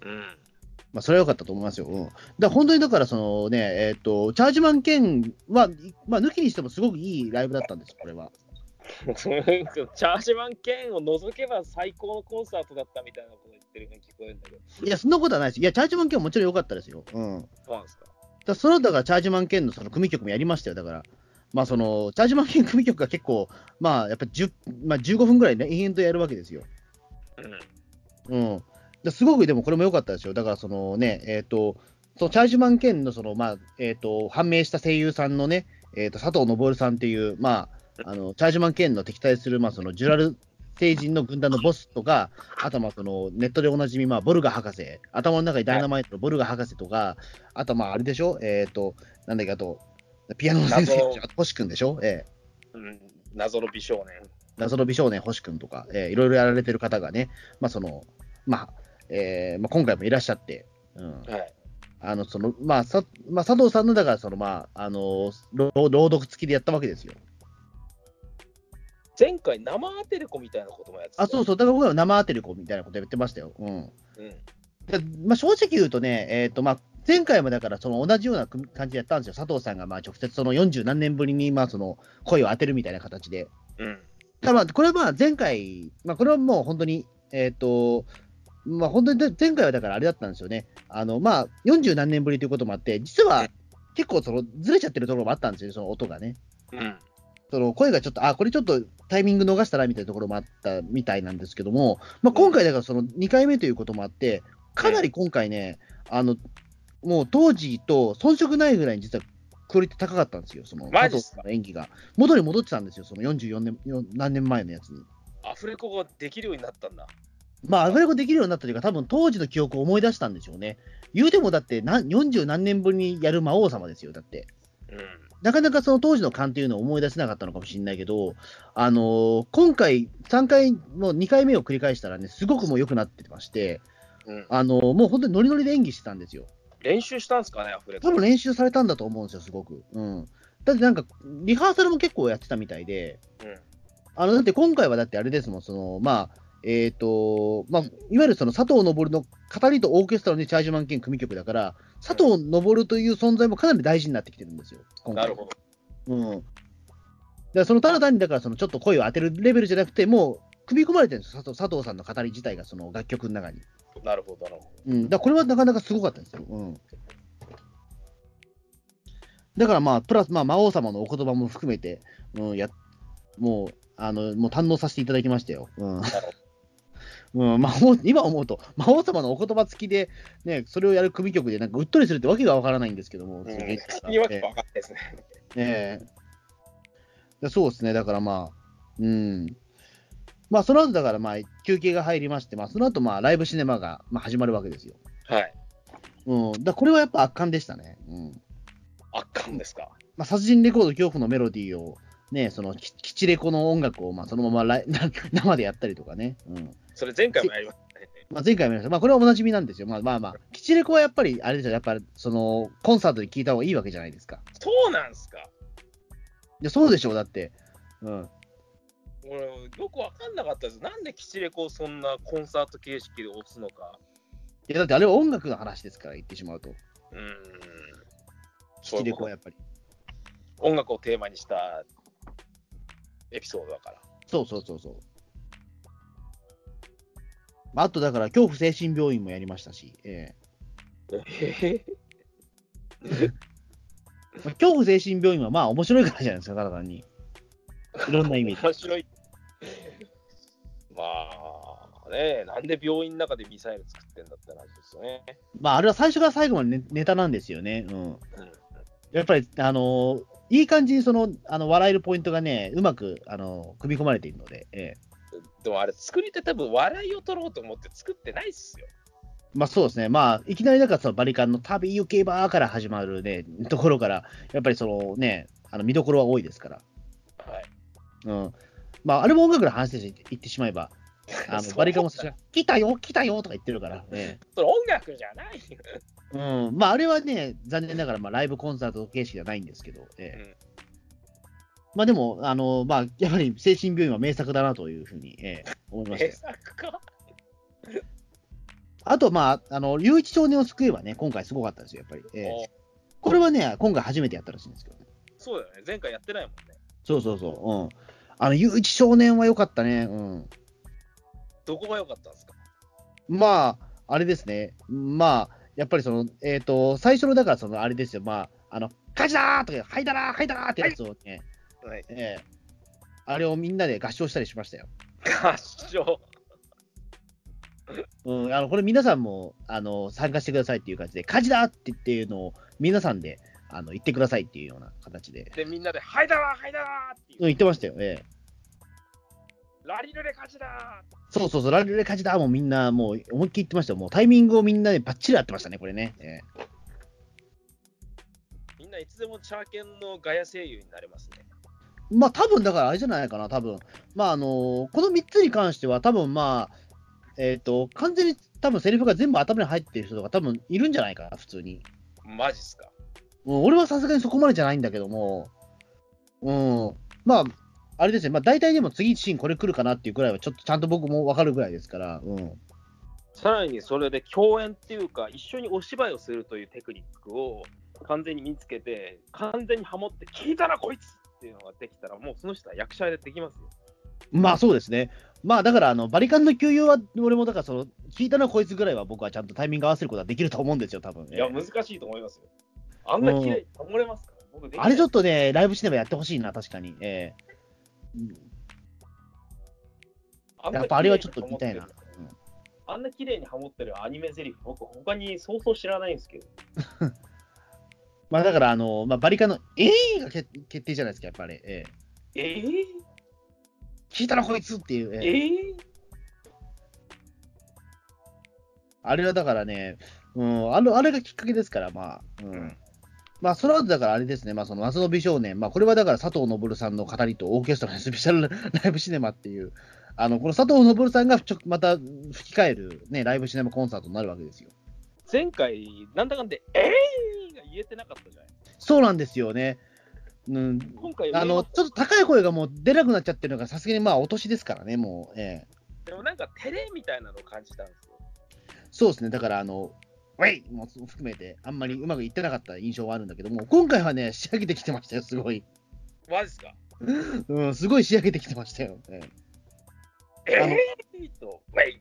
[SPEAKER 2] まあ、それは良かったと思いますよ。うん、だ本当にだからその、ねえー、とチャージマン兼は、まあ、抜きにしてもすごくいいライブだったんです、これは。<laughs>
[SPEAKER 3] チャージマン兼を除けば最高のコンサートだったみたいなこと言ってるように聞こえるんだけど。
[SPEAKER 2] いや、そんなことはないです。いや、チャージマン兼はもちろん良かったですよ。うん
[SPEAKER 3] そうなんですか？
[SPEAKER 2] だそのだからチャージマン兼のその組曲もやりましたよ、だから。まあその、チャージマン兼組曲が結構、まあやっぱ10、まあ、15分ぐらいね、延々とやるわけですよ。
[SPEAKER 3] うん。
[SPEAKER 2] うん。ですごくでもこれも良かったですよ。だからそのね、えっ、と、そのチャージマン兼のその、まあ、えっ、と、判明した声優さんのね、えっ、と、佐藤昇さんっていう、まあ、あの、チャージマン兼の敵対する、まあその、ジュラル星人の軍団のボスとか、あとまあそのネットでおなじみ、まあ、ボルガ博士、頭の中にダイナマイトのボルガ博士とか、あとまああれでしょ、えっ、と、なんだっけ、あと、ピアノの先生星君でしょ、ええ。
[SPEAKER 3] うん、謎の美少年。
[SPEAKER 2] 謎の美少年星君とか、えーいろいろやられてる方がね、まあその、まあ、えーまあ、今回もいらっしゃって、うん、
[SPEAKER 3] はい。
[SPEAKER 2] あの、その、まあ、さ、まあ、佐藤さんの、だから、その、まあ、あの、朗朗読付きでやったわけですよ。
[SPEAKER 3] 前回生アテレコみたいなこともやってた
[SPEAKER 2] あ、そうそう、だから僕は生当てる子みたいなことやってましたよ。うん。
[SPEAKER 3] うん。
[SPEAKER 2] でまあ、正直言うとね、えっ、と、まあ、前回もだから、その同じような組感じでやったんですよ。佐藤さんが、まあ、直接その40何年ぶりに、まあ、その、声を当てるみたいな形で。
[SPEAKER 3] うん。
[SPEAKER 2] ただまあ、これはまあ、前回、まあ、これはもう本当に、えっ、と、まあ、本当にで前回はだからあれだったんですよね。あの、まあ、40何年ぶりということもあって、実は結構その、ずれちゃってるところもあったんですよね、その音がね。
[SPEAKER 3] うん。
[SPEAKER 2] その声がちょっと、あ、これちょっとタイミング逃したなみたいなところもあったみたいなんですけども、まあ、今回だからその2回目ということもあって、かなり今回ね、あの、もう当時と遜色ないぐらいに実はクオリティ高かったんですよ、その
[SPEAKER 3] マジっすか？
[SPEAKER 2] 佐藤さんの演技が。元に戻ってたんですよ、その44年、よ何年前のやつに。
[SPEAKER 3] アフレコができるようになったんだ。
[SPEAKER 2] まあ、アフレコできるようになったというか、多分当時の記憶を思い出したんでしょうね。言うてもだってな、40何年ぶりにやる魔王様ですよ、だって。
[SPEAKER 3] うん。
[SPEAKER 2] なかなかその当時の勘っていうのを思い出せなかったのかもしれないけど、あのー今回、3回、もう2回目を繰り返したらね、すごくもう良くなってまして、
[SPEAKER 3] うん、
[SPEAKER 2] あのーもう本当にノリノリで演技してたんですよ。
[SPEAKER 3] 練習したんですかね、アフレコ。
[SPEAKER 2] 多分練習されたんだと思うんですよ、すごく。うん。だってなんか、リハーサルも結構やってたみたいで、
[SPEAKER 3] うん。
[SPEAKER 2] あの、だって今回はだってあれですもん、その、まあ、えっ、と、まあ、いわゆるその佐藤昇の語りとオーケストラのチャージマン兼組曲だから、佐藤昇という存在もかなり大事になってきてるんですよ。今回
[SPEAKER 3] なるほど。
[SPEAKER 2] うん。だそのただ単にだからそのちょっと声を当てるレベルじゃなくて、もう組み込まれてるんですよ、佐藤佐藤さんの語り自体がその楽曲の中に。
[SPEAKER 3] なるほど、なるほ
[SPEAKER 2] うん。だこれはなかなかすごかったですよ。うん。だからまあ、プラス、まあ、魔王様のお言葉も含めて、うん、や、もう、あの、もう堪能させていただきましたよ。うん。うん、魔王今思うと、魔王様のお言葉付きで、ね、それをやる組曲で、なんかうっとりするってわけがわからないんですけども、
[SPEAKER 3] うん
[SPEAKER 2] すげえ
[SPEAKER 3] 言い訳分かんないですね。
[SPEAKER 2] そうですね、だからまあ、うん。まあ、その後だからまあ、休憩が入りまして、まあ、その後まあ、ライブシネマがまあ始まるわけですよ。
[SPEAKER 3] はい。
[SPEAKER 2] うん。だこれはやっぱ圧巻でしたね。うん。
[SPEAKER 3] 圧巻ですか？
[SPEAKER 2] まあ、殺人レコード恐怖のメロディーを、ね、その、き基地レコの音楽をまあそのままライ <laughs> 生でやったりとかね。うん。
[SPEAKER 3] それ前回もやりましたね。
[SPEAKER 2] まあ、前回もやりました。まあ、これはおなじみなんですよ。まあまあまあ、基地レコはやっぱり、あれですよ、やっぱり、その、コンサートで聴いた方がいいわけじゃないですか。
[SPEAKER 3] そうなんすか。
[SPEAKER 2] いや、そうでしょう、だって。うん。
[SPEAKER 3] 俺、よく分かんなかったです。なんでキチレコをそんなコンサート形式で押すのか。
[SPEAKER 2] いや、だってあれは音楽の話ですから、言ってしまうと。
[SPEAKER 3] うーん。
[SPEAKER 2] 基地レコはやっぱり。
[SPEAKER 3] 音楽をテーマにしたエピソードだから。
[SPEAKER 2] そうそうそうそう。まああとだから、恐怖精神病院もやりましたし、え
[SPEAKER 3] え
[SPEAKER 2] えまあ恐怖精神病院はまあ面白いからじゃないですか、ただ単に。いろんな意味で。
[SPEAKER 3] 面白い。まあね、なんで病院の中でミサイル作ってんだって話ですよね。
[SPEAKER 2] まああれは最初から最後までネネタなんですよね。うん。
[SPEAKER 3] うん
[SPEAKER 2] やっぱり、あのーいい感じにその、あの、笑えるポイントがね、うまく、あの組み込まれているので、ええ
[SPEAKER 3] でもあれ、作り手多分笑いを取ろうと思って作ってないっすよ。
[SPEAKER 2] まあそうですね。まあ、いきなりだからそのバリカンの旅行けばから始まるね、ところから、やっぱりそのね、あの見どころは多いですから。
[SPEAKER 3] はい。
[SPEAKER 2] うん。まあ、あれも音楽の話で言ってしまえば、<laughs> あのバリカンも最初来たよ、来たよとか言ってるから、ね。
[SPEAKER 3] それ音楽じゃないよ。
[SPEAKER 2] うん。まあ、あれはね、残念ながら、まあ、ライブコンサート形式ではないんですけど、ええまあでも、あの、まあ、やっぱり精神病院は名作だなというふうに、ええ思いました
[SPEAKER 3] 名
[SPEAKER 2] よ。
[SPEAKER 3] 作か？
[SPEAKER 2] あと、まあ、あの、隆一少年を救えばね、今回すごかったですよ、やっぱり。ええ
[SPEAKER 3] お
[SPEAKER 2] これはね、今回初めてやったらしいんですけどね。
[SPEAKER 3] そうだよね。前回やってないもんね。
[SPEAKER 2] そうそうそう。うん。あの、隆一少年は良かったね。うん。
[SPEAKER 3] どこが良かったんですか？
[SPEAKER 2] まあ、あれですね。まあ、やっぱりその、えっ、と、最初の、だからその、あれですよ。まあ、あの、火事だーとか、はいだらー、はいだらーってやつをね、
[SPEAKER 3] はい。
[SPEAKER 2] ええあれをみんなで合唱したりしましたよ。
[SPEAKER 3] 合唱。
[SPEAKER 2] うん、あのこれ皆さんもあの参加してくださいっていう感じで、火事だってっていうのを皆さんであの言ってくださいっていうような形で、
[SPEAKER 3] で、みんなで、はいだわ、はいだわっていう。
[SPEAKER 2] うん、言ってましたよ。ええ
[SPEAKER 3] ラリルレ勝ちだ
[SPEAKER 2] そうそうそう、ラリルレ火事だもうみんなもう思いっきり言ってましたよ。もうタイミングをみんなでバッチリ合ってましたね、これね。ええ
[SPEAKER 3] みんないつでもチャーケンのガヤ声優になれますね。
[SPEAKER 2] まあ多分だからあれじゃないかな、多分まああのこの3つに関しては、多分まあ、えっ、と、完全に多分セリフが全部頭に入ってる人とか多分いるんじゃないかな、普通に。
[SPEAKER 3] マジっすか？
[SPEAKER 2] うん、俺はさすがにそこまでじゃないんだけども、うん、まあ、あれですね、まあ大体でも次シーンこれ来るかなっていうくらいは、ちょっとちゃんと僕も分かるぐらいですから、うん。
[SPEAKER 3] さらにそれで共演っていうか、一緒にお芝居をするというテクニックを完全に身につけて、完全にハモって、聞いたな、こいつっていうのができたら、もうその人は役者でできますよ。
[SPEAKER 2] まあそうですね。まあだから、あの、バリカンの給油は、俺もだから、その、聞いたなこいつぐらいは僕はちゃんとタイミング合わせることはできると思うんですよ、多分。
[SPEAKER 3] いや、
[SPEAKER 2] ええ
[SPEAKER 3] 難しいと思いますよ。あんな綺麗にハモれますから、僕できない
[SPEAKER 2] あれちょっとね、ライブシネマやってほしいな、確かに。ええうんやっぱあれはちょっと見たいな
[SPEAKER 3] あんな綺麗にハモってるアニメゼリフ、僕、他にそうそう知らないんですけど。<laughs>
[SPEAKER 2] まあだから、あの、まあ、バリカンの、ええが決決定じゃないですか、やっぱり。ええ
[SPEAKER 3] えー、
[SPEAKER 2] 聞いたなこいつっていう。ええ
[SPEAKER 3] えー、
[SPEAKER 2] あれはだからね、うん、あのあれがきっかけですから、まあ、うん。
[SPEAKER 3] うん
[SPEAKER 2] まあ、その後だからあれですね、まあ、その夏の美少年、まあ、これはだから佐藤昇さんの語りとオーケストラのスペシャル <laughs> ライブシネマっていう、あのこの佐藤昇さんがちょまた吹き替える、ね、ライブシネマコンサートになるわけですよ。
[SPEAKER 3] 前回、なんだかんで、えーが言えてなかったじゃない？
[SPEAKER 2] そうなんですよね。うん、
[SPEAKER 3] 今回、
[SPEAKER 2] あのちょっと高い声がもう出なくなっちゃってるのが、さすがにまあ、お年ですからね、もう、ええ
[SPEAKER 3] でもなんか照れみたいなのを感じたんですよ。
[SPEAKER 2] そうですね、だから、あの、ウェイも含めて、あんまりうまくいってなかった印象はあるんだけども、今回はね、仕上げてきてましたよ、すごい。
[SPEAKER 3] マジっすか？
[SPEAKER 2] うん、すごい仕上げてきてましたよ。ええ
[SPEAKER 3] ーと、ウェイ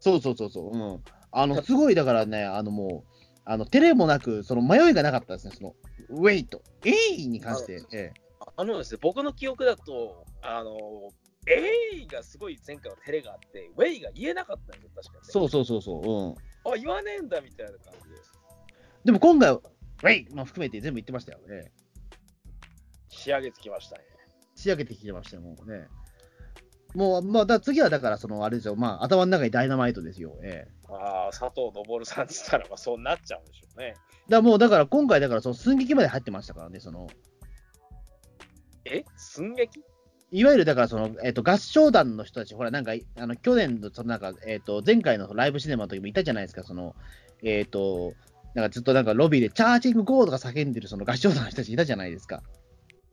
[SPEAKER 2] そうそうそうそう。うん。あの、すごい、だからね、あのもう、あの、照れもなく、その迷いがなかったですね、その、ウェイと、えいに関して。ええ
[SPEAKER 3] あのですね、僕の記憶だと、あの、えーがすごい前回は照れがあって、ウェイが言えなかったんですよ、確かに、
[SPEAKER 2] そうそうそうそう。うん。
[SPEAKER 3] あ、言わねえんだみたいな感じで。
[SPEAKER 2] でも今回は、ウェイも含めて全部言ってましたよ。ええ
[SPEAKER 3] 仕上げつきましたね。
[SPEAKER 2] 仕上げてきてましたよ、もうね。もう、まあ、だ次はだから、その、あれですよ、まあ、頭の中にダイナマイトですよ。ええ
[SPEAKER 3] ああ、佐藤昇さんって言ったら、まあそうなっちゃうんでしょうね。
[SPEAKER 2] だもう、だから今回、だから、その寸劇まで入ってましたからね、その、
[SPEAKER 3] え？寸劇？
[SPEAKER 2] いわゆるだからその、えっと合唱団の人たち、ほら、なんか、あの去年のそのなんか、えっと前回のライブシネマの時もいたじゃないですか、その、えっとなんかずっとなんかロビーでチャージングゴーとか叫んでるその合唱団の人たちいたじゃないですか。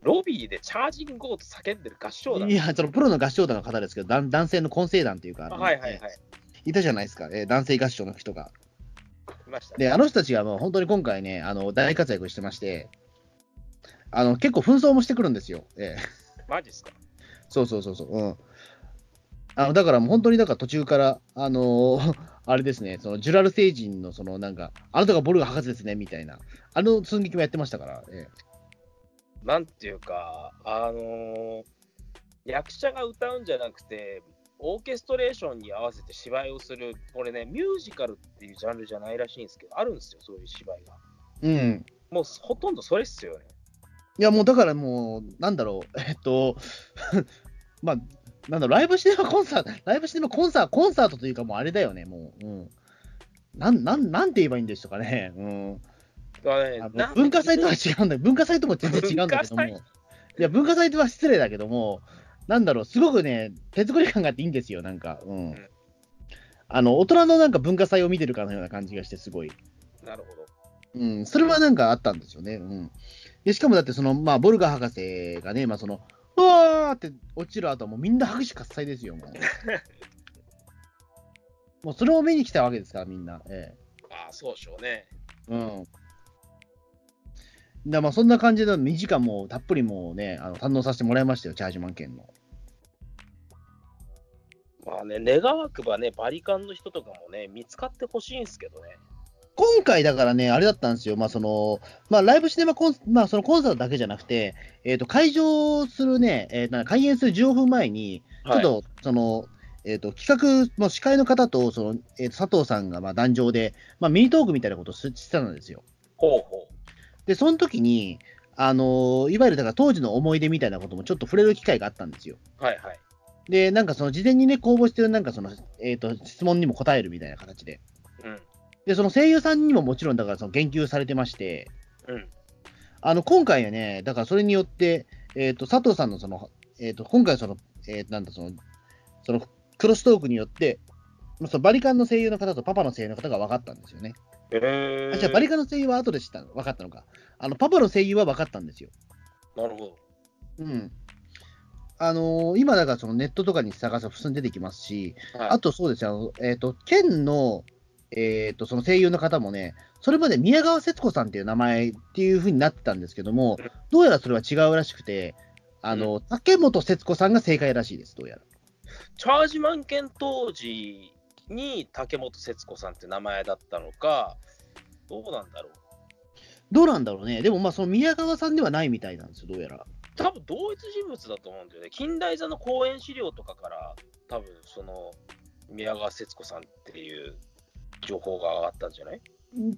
[SPEAKER 3] ロビーでチャージングゴーと叫んでる合唱団。
[SPEAKER 2] いや、そのプロの合唱団の方ですけど、男男性の混声団っていうか、
[SPEAKER 3] はいはいはい。
[SPEAKER 2] いたじゃないですか、えー男性合唱の人が。
[SPEAKER 3] いましたね。
[SPEAKER 2] で、あの人たちがもう本当に今回ね、あの大活躍してまして、あの結構紛争もしてくるんですよ。ええ
[SPEAKER 3] マジっすか？
[SPEAKER 2] そうそうそうそう。うん。あのだからもう本当にだから途中から、あのー <laughs> あれですね、そのジュラル星人のそのなんか、あなたがボルガ博士ですねみたいな、あの寸劇もやってましたから、え
[SPEAKER 3] なんていうか、あのー役者が歌うんじゃなくて、オーケストレーションに合わせて芝居をする、これね、ミュージカルっていうジャンルじゃないらしいんですけど、あるんですよ、そういう芝居が。
[SPEAKER 2] えうん。
[SPEAKER 3] もうほとんどそれっすよね。
[SPEAKER 2] いやもうだからもう、なんだろう、<laughs> えっと、<laughs> まあ、なんだライブシネマコンサート、ライブシネマコンサート、コンサートというかもうあれだよね、もう。うん。なん、なん、なんて言えばいいんでしょうかね。うん。あの文化祭とは違うんだよ。文化祭とも全然違うんだけども。いや、文化祭とは失礼だけども、なんだろう、すごくね、手作り感があっていいんですよ、なんか。うん。
[SPEAKER 3] ん
[SPEAKER 2] あの、大人のなんか文化祭を見てるかのような感じがして、すごい。
[SPEAKER 3] なるほど。
[SPEAKER 2] うん、それはなんかあったんですよね。うん。で、しかもだって、その、まあ、ボルガ博士がね、まあ、その、うわーって落ちる後はもうみんな拍手喝采ですよ、もう。<laughs> もうそれを見に来たわけですから、みんな。え
[SPEAKER 3] ああ、そうでしょうね。
[SPEAKER 2] え。うん。だまあそんな感じで2時間もたっぷりもうね、あの堪能させてもらいましたよ、チャージマン券の。
[SPEAKER 3] まあね、願わくばね、バリカンの人とかもね、見つかってほしいんですけどね。
[SPEAKER 2] 今回だからね、あれだったんですよ、まあその、まあライブシネマコン、まあそのコンサートだけじゃなくて、えっ、と、会場するね、えー開演する15分前に、ちょっと、その、えっ、と、企画の司会の方と、その、えーと佐藤さんが、まあ、壇上で、まあ、ミニトークみたいなことをししてたんですよ。
[SPEAKER 3] ほうほ
[SPEAKER 2] で、その時に、あのーいわゆる、だから当時の思い出みたいなこともちょっと触れる機会があったんですよ。
[SPEAKER 3] う。はいはい。
[SPEAKER 2] で、なんかその事前にね、公募してるなんかその、えっ、と、質問にも答えるみたいな形で。
[SPEAKER 3] うん。
[SPEAKER 2] で、その声優さんにももちろん、だからその言及されてまして、
[SPEAKER 3] うん。
[SPEAKER 2] あの、今回はね、だからそれによって、えっ、と、佐藤さんのその、えっ、と、今回その、えーなんだ、その、その、クロストークによって、まあそのバリカンの声優の方とパパの声優の方が分かったんですよね。
[SPEAKER 3] えー、
[SPEAKER 2] あ、じゃあバリカンの声優は後で知った、分かったのか。あの、パパの声優は分かったんですよ。
[SPEAKER 3] なるほど。
[SPEAKER 2] うん。あのー今だからそのネットとかに探せば普通に出てきますし、
[SPEAKER 3] はい、
[SPEAKER 2] あとそうですよ、えっ、と、県の、えっ、と、その声優の方もね、それまで宮川節子さんっていう名前っていう風になってたんですけども
[SPEAKER 3] うん、
[SPEAKER 2] どうやらそれは違うらしくて、あの、竹本節子さんが正解らしいです、どうやら。
[SPEAKER 3] チャージマン券当時に竹本節子さんって名前だったのか、どうなんだろう。
[SPEAKER 2] どうなんだろうね。でもまあ、その宮川さんではないみたいなんですよ、どうやら。
[SPEAKER 3] 多分同一人物だと思うんだよね。近代座の公演資料とかから、多分その宮川節子さんっていう情報が上がったんじゃない？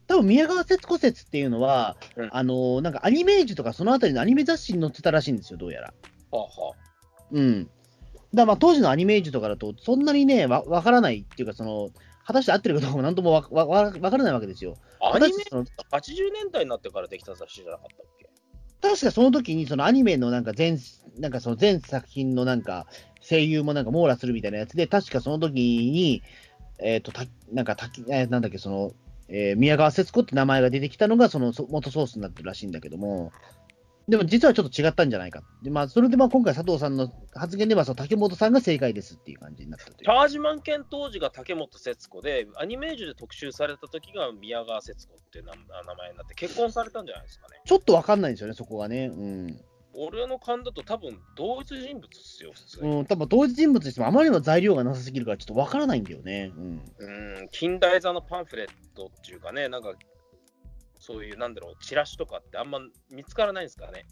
[SPEAKER 2] 多分宮川節子説っていうのは、
[SPEAKER 3] うん
[SPEAKER 2] あのなんかアニメージュとかそのあたりのアニメ雑誌に載ってたらしいんですよ、どうやら。
[SPEAKER 3] はあは
[SPEAKER 2] うん。だまあ当時のアニメージュとかだと、そんなにね、わわからないっていうか、その、果たして合ってるかどうかもなんともわわわわからないわけですよ。
[SPEAKER 3] あ。アニメ
[SPEAKER 2] 果たしてその
[SPEAKER 3] 80年代になってからできた雑誌じゃなかったっけ？
[SPEAKER 2] 確かその時にそのアニメのなんか全、なんかその全作品のなんか声優もなんか網羅するみたいなやつで、確かその時に、えっ、と、たなんかたき、えーなんだっけ、その、えー宮川節子って名前が出てきたのが、そのそ元ソースになってるらしいんだけども、でも実はちょっと違ったんじゃないか。でまあ、それでまあ今回佐藤さんの発言では、竹本さんが正解ですっていう感じになった。
[SPEAKER 3] チャージマン券当時が竹本節子で、アニメージュで特集された時が宮川節子っていう名名前になって、結婚されたんじゃないですかね。
[SPEAKER 2] ちょっとわかんないんですよね、そこがね。うん。
[SPEAKER 3] 俺の勘だと多分同一人物っすよ、普通に。
[SPEAKER 2] うん、多分同一人物にしてもあまりにも材料がなさすぎるから、ちょっとわからないんだよね。うん。
[SPEAKER 3] うん、近代座のパンフレットっていうかね、なんか、そういう、なんだろう、チラシとかってあんま見つからないんですかね。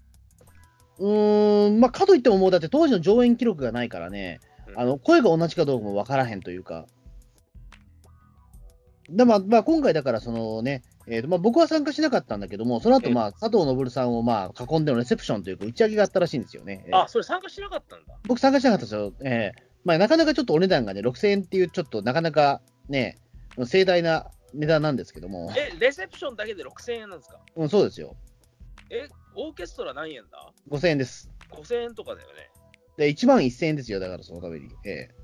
[SPEAKER 2] うーん、まあ、かといってももうだって当時の上演記録がないからね、
[SPEAKER 3] うん
[SPEAKER 2] あの声が同じかどうかもわからへんというか。でまあ、まあ、今回だから、そのね、えーとまあ、僕は参加しなかったんだけども、その後、まあ、佐藤昇さんをまあ囲んでのレセプションというか、打ち上げがあったらしいんですよね。えー
[SPEAKER 3] あ、それ参加しなかったんだ。
[SPEAKER 2] 僕参加しなかったですよ。えーまあ、なかなかちょっとお値段がね、6000円っていう、ちょっとなかなかね、盛大な値段なんですけども、
[SPEAKER 3] え、レセプションだけで6000円なんですか？
[SPEAKER 2] うん、そうですよ。
[SPEAKER 3] え、オーケストラ何円だ
[SPEAKER 2] ？5000円です。
[SPEAKER 3] ?5000 円とかだよね。
[SPEAKER 2] で、1万1000円ですよ、だからそのために。えー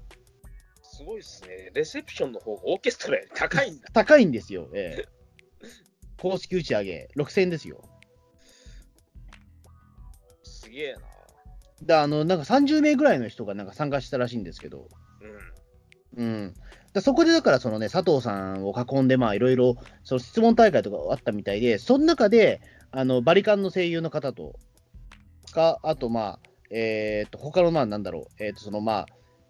[SPEAKER 3] すごいっすね。レセプションの方がオーケストラより高いんだ。<laughs>
[SPEAKER 2] 高いんですよ。ええ公式打ち上げ、6000円ですよ。
[SPEAKER 3] すげえな。
[SPEAKER 2] で、あの、なんか30名ぐらいの人がなんか参加したらしいんですけど、
[SPEAKER 3] うん。
[SPEAKER 2] うん。でそこでだから、そのね、佐藤さんを囲んで、まあ、いろいろ、その質問大会とかあったみたいで、その中で、あの、バリカンの声優の方と、か、あと、まあ、えっ、と、他の、まあ、なんだろう、えっ、と、その、まあ、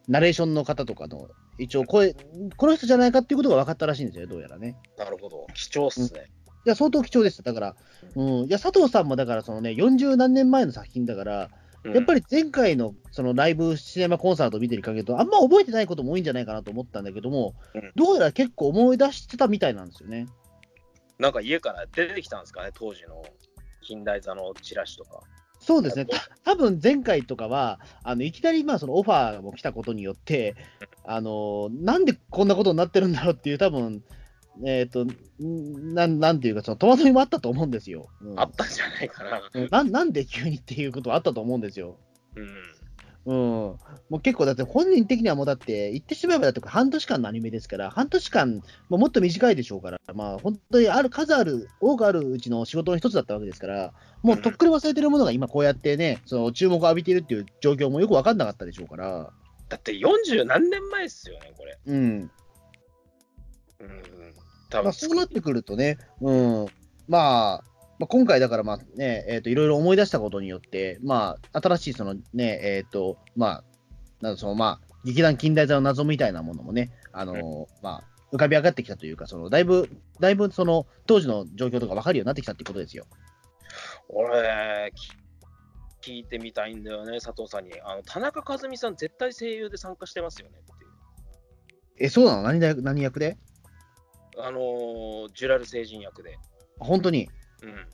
[SPEAKER 2] ナレーションの方とかの、一応声、この人じゃないかっていうことが分かったらしいんですよ、どうやらね。
[SPEAKER 3] なるほど。貴重っすね。
[SPEAKER 2] いや、相当貴重でした。だから、うん、いや、佐藤さんもだから、そのね、40何年前の作品だから、やっぱ
[SPEAKER 3] り、
[SPEAKER 2] り前回のそのライブシネマコンサートを見てる限りと、あんま覚えてないことも多いんじゃないかなと思ったんだけども、
[SPEAKER 3] うん
[SPEAKER 2] どうやら結構思い出してたみたいなんですよね。
[SPEAKER 3] なんか家から出てきたんですかね、当時の近代座のチラシとか。
[SPEAKER 2] そうですね、た多分前回とかは、あのいきなりまあそのオファーも来たことによって、あのなんでこんなことになってるんだろうっていう、多分えっ、とんなん、なんていうか、その戸惑いもあったと思うんですよ。うん
[SPEAKER 3] あったんじゃないかな。
[SPEAKER 2] ななんで急にっていうことはあったと思うんですよ。
[SPEAKER 3] うん。
[SPEAKER 2] うん、もう結構、だって本人的にはもうだって、言ってしまえばだって半年間のアニメですから、半年間、もうもっと短いでしょうから、まあ本当にある数ある、多くあるうちの仕事の一つだったわけですから、もうとっくに忘れてるものが今こうやってね、その注目を浴びているっていう状況もよく分かんなかったでしょうから、
[SPEAKER 3] だって40何年前っすよね、これ。
[SPEAKER 2] うん、
[SPEAKER 3] うん。多分
[SPEAKER 2] まあ、そうなってくるとね、うん、まあ、まあ、今回だからまあね、えっ、と、いろいろ思い出したことによって、まあ、新しいそのね、えっ、と、まあ、なんかそのまあ、劇団近代座の謎みたいなものもね、あのまあ、浮かび上がってきたというか、そのだいぶ、だいぶその当時の状況とか分かるようになってきたってことですよ。
[SPEAKER 3] 俺、き聞いてみたいんだよね、佐藤さんに。あの田中和美さん、絶対声優で参加してますよねっていう。
[SPEAKER 2] え、そうなの？何だ何役で？
[SPEAKER 3] あのージュラル星人役で。
[SPEAKER 2] 本当に？
[SPEAKER 3] うん。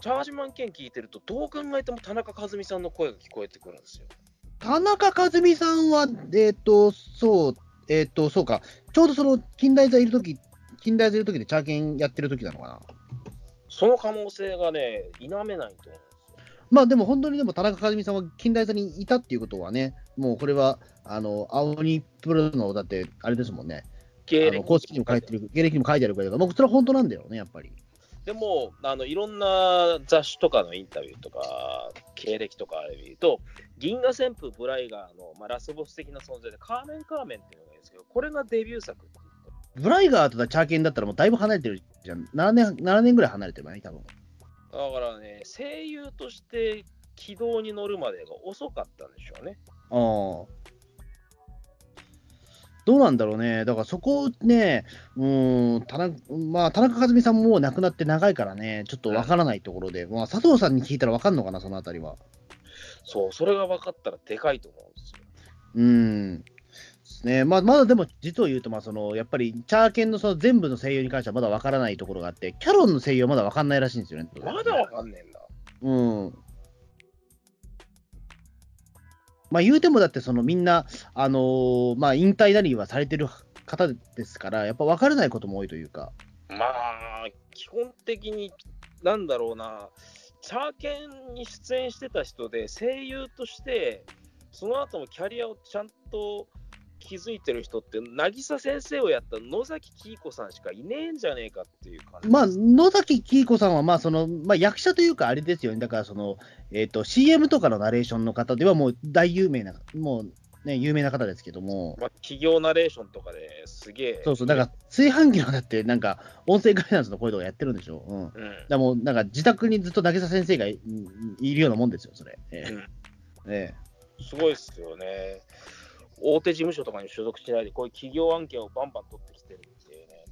[SPEAKER 3] チャージマン剣聞いてると、どう考えても田中和美さんの声が聞こえてくるんですよ。
[SPEAKER 2] 田中和美さんは、えっ、と、そう、えっ、と、そうか、ちょうどその近代座いるとき、近代座いるときでチャーケンやってるときなのかな？
[SPEAKER 3] その可能性がね、否めないと思うんですよ。
[SPEAKER 2] まあでも本当にでも田中和美さんは近代座にいたっていうことはね、もうこれは、あの、青鬼プロの、だって、あれですもんね、あの公式にも書いてる、芸歴にも書いてあるから、もうそれは本当なんだよね、やっぱり。
[SPEAKER 3] でもあの、いろんな雑誌とかのインタビューとか、経歴とかで見ると、銀河旋風ブライガーの、まあ、ラスボス的な存在で、カーメン・カーメンっていうのがいるんですけど、これがデビュー作
[SPEAKER 2] ブライガーとかチャーケンだったらもうだいぶ離れてるじゃん。7年、7年ぐらい離れてるわね、多分。
[SPEAKER 3] だからね、声優として軌道に乗るまでが遅かったんでしょうね。
[SPEAKER 2] ああ。どうなんだろうね。だからそこね、うーん、田中、まあ、田中和美さんも亡くなって長いからね、ちょっとわからないところで、まあ、佐藤さんに聞いたらわかんのかな、そのあたりは。
[SPEAKER 3] そう、それが分かったらでかいと思うんですよ。
[SPEAKER 2] うーん。ね。まあ、まだでも、実を言うと、まあ、その、やっぱり、チャーケンのその全部の声優に関してはまだわからないところがあって、キャロンの声優はまだわかんないらしいんですよね。
[SPEAKER 3] まだ分かんねえんだ。
[SPEAKER 2] うん。まあ言うてもだってそのみんな、あのーまあ引退なりはされてる方ですから、やっぱ分からないことも多いというか。
[SPEAKER 3] まあ、基本的に、なんだろうな、チャーケンに出演してた人で、声優として、その後もキャリアをちゃんと築いてる人って、渚先生をやった野崎紀子さんしかいねえんじゃねえかっていう感じ。
[SPEAKER 2] まあ野崎紀子さんはまあその、まあ、役者というかあれですよね、だからその、えっと CM とかのナレーションの方ではもう大有名な、もうね、有名な方ですけども。
[SPEAKER 3] まあ、企業ナレーションとかですげえ。
[SPEAKER 2] そうそう、だから炊飯器のだって、なんか、音声ガイダンスの声とかやってるんでしょ。うん。
[SPEAKER 3] うん。
[SPEAKER 2] らもう、なんか自宅にずっと渚先生がいいるようなもんですよ、それ。え
[SPEAKER 3] うん
[SPEAKER 2] ええ
[SPEAKER 3] すごいっすよね。大手事務所とかに所属しないで、こういう企業案件をバンバン取ってきてるっていうね。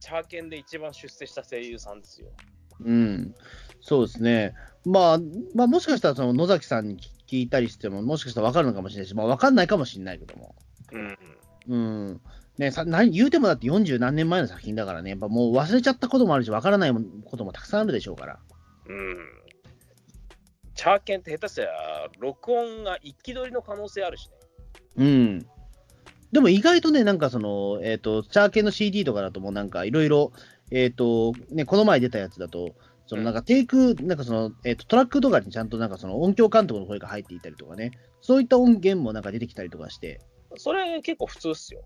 [SPEAKER 3] チャーケンで一番出世した声優さんですよ。
[SPEAKER 2] うん、そうですね。まあ、まあ、もしかしたらその野崎さんに聞いたりしても、もしかしたら分かるのかもしれないし、まあ、分かんないかもしれないけども。
[SPEAKER 3] うん。
[SPEAKER 2] うん。ね、さ何言うてもだって40何年前の作品だからね、やっぱもう忘れちゃったこともあるし、分からないこともたくさんあるでしょうから。
[SPEAKER 3] うん。チャーケンって下手したら、録音が一気取りの可能性あるしね。
[SPEAKER 2] うん。でも意外とね、なんかその、えっ、と、チャーケンの CD とかだともうなんかいろいろ、えっ、と、ね、この前出たやつだと、そのなんかテイク、なんかその、えっ、と、トラックとかにちゃんとなんかその音響監督の声が入っていたりとかね、そういった音源もなんか出てきたりとかして、
[SPEAKER 3] それ結構普通っすよ。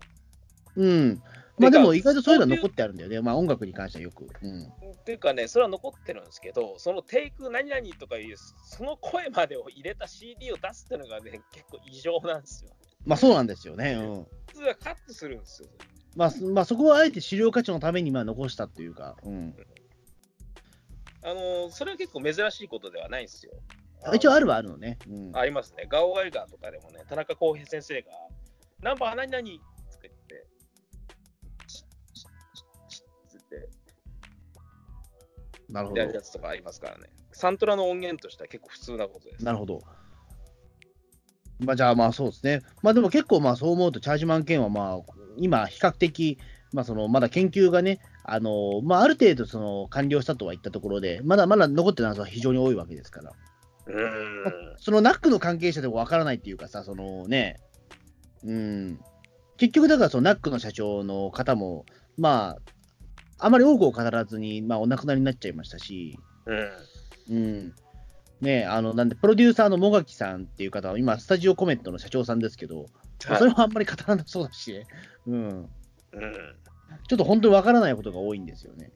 [SPEAKER 2] うん。まあでも意外とそういうのは残ってあるんだよね。まあ音楽に関してはよく。うん。
[SPEAKER 3] っていうかね、それは残ってるんですけど、そのテイク何々とかいう、その声までを入れた CD を出すっていうのがね、結構異常なんですよ。
[SPEAKER 2] まあそうなんですよね。うん。
[SPEAKER 3] 普通はカットするんですよ。
[SPEAKER 2] まあ、すまあそこはあえて資料価値のためにまあ残したというか、うん。
[SPEAKER 3] あのそれは結構珍しいことではないんですよ。
[SPEAKER 2] 一応あるはあるのね。うん、
[SPEAKER 3] ありますね。ガオガイガーとかでもね、田中康平先生が、ナンバー何々つけて、つって
[SPEAKER 2] なるほど
[SPEAKER 3] や。るやつとかありますからね。サントラの音源としては結構普通なことです。
[SPEAKER 2] なるほど。まあ、じゃあまあそうですね。まあでも結構まあそう思うと、チャージマン剣はまあ今比較的、まあそのまだ研究がね、あのまあある程度その完了したとは言ったところで、まだまだ残ってるのは非常に多いわけですから。
[SPEAKER 3] うーん。
[SPEAKER 2] そのナックの関係者でもわからないっていうかさ、そのね、うん、結局だからそのナックの社長の方も、まあ、あまり多くを語らずに、まあお亡くなりになっちゃいましたし、
[SPEAKER 3] うん。
[SPEAKER 2] うん。ねあの、なんで、プロデューサーのもがきさんっていう方は、今、スタジオコメントの社長さんですけど、まあそれもあんまり語らなそうだし、ね、<laughs> うん。
[SPEAKER 3] うん。
[SPEAKER 2] ちょっと本当にわからないことが多いんですよね。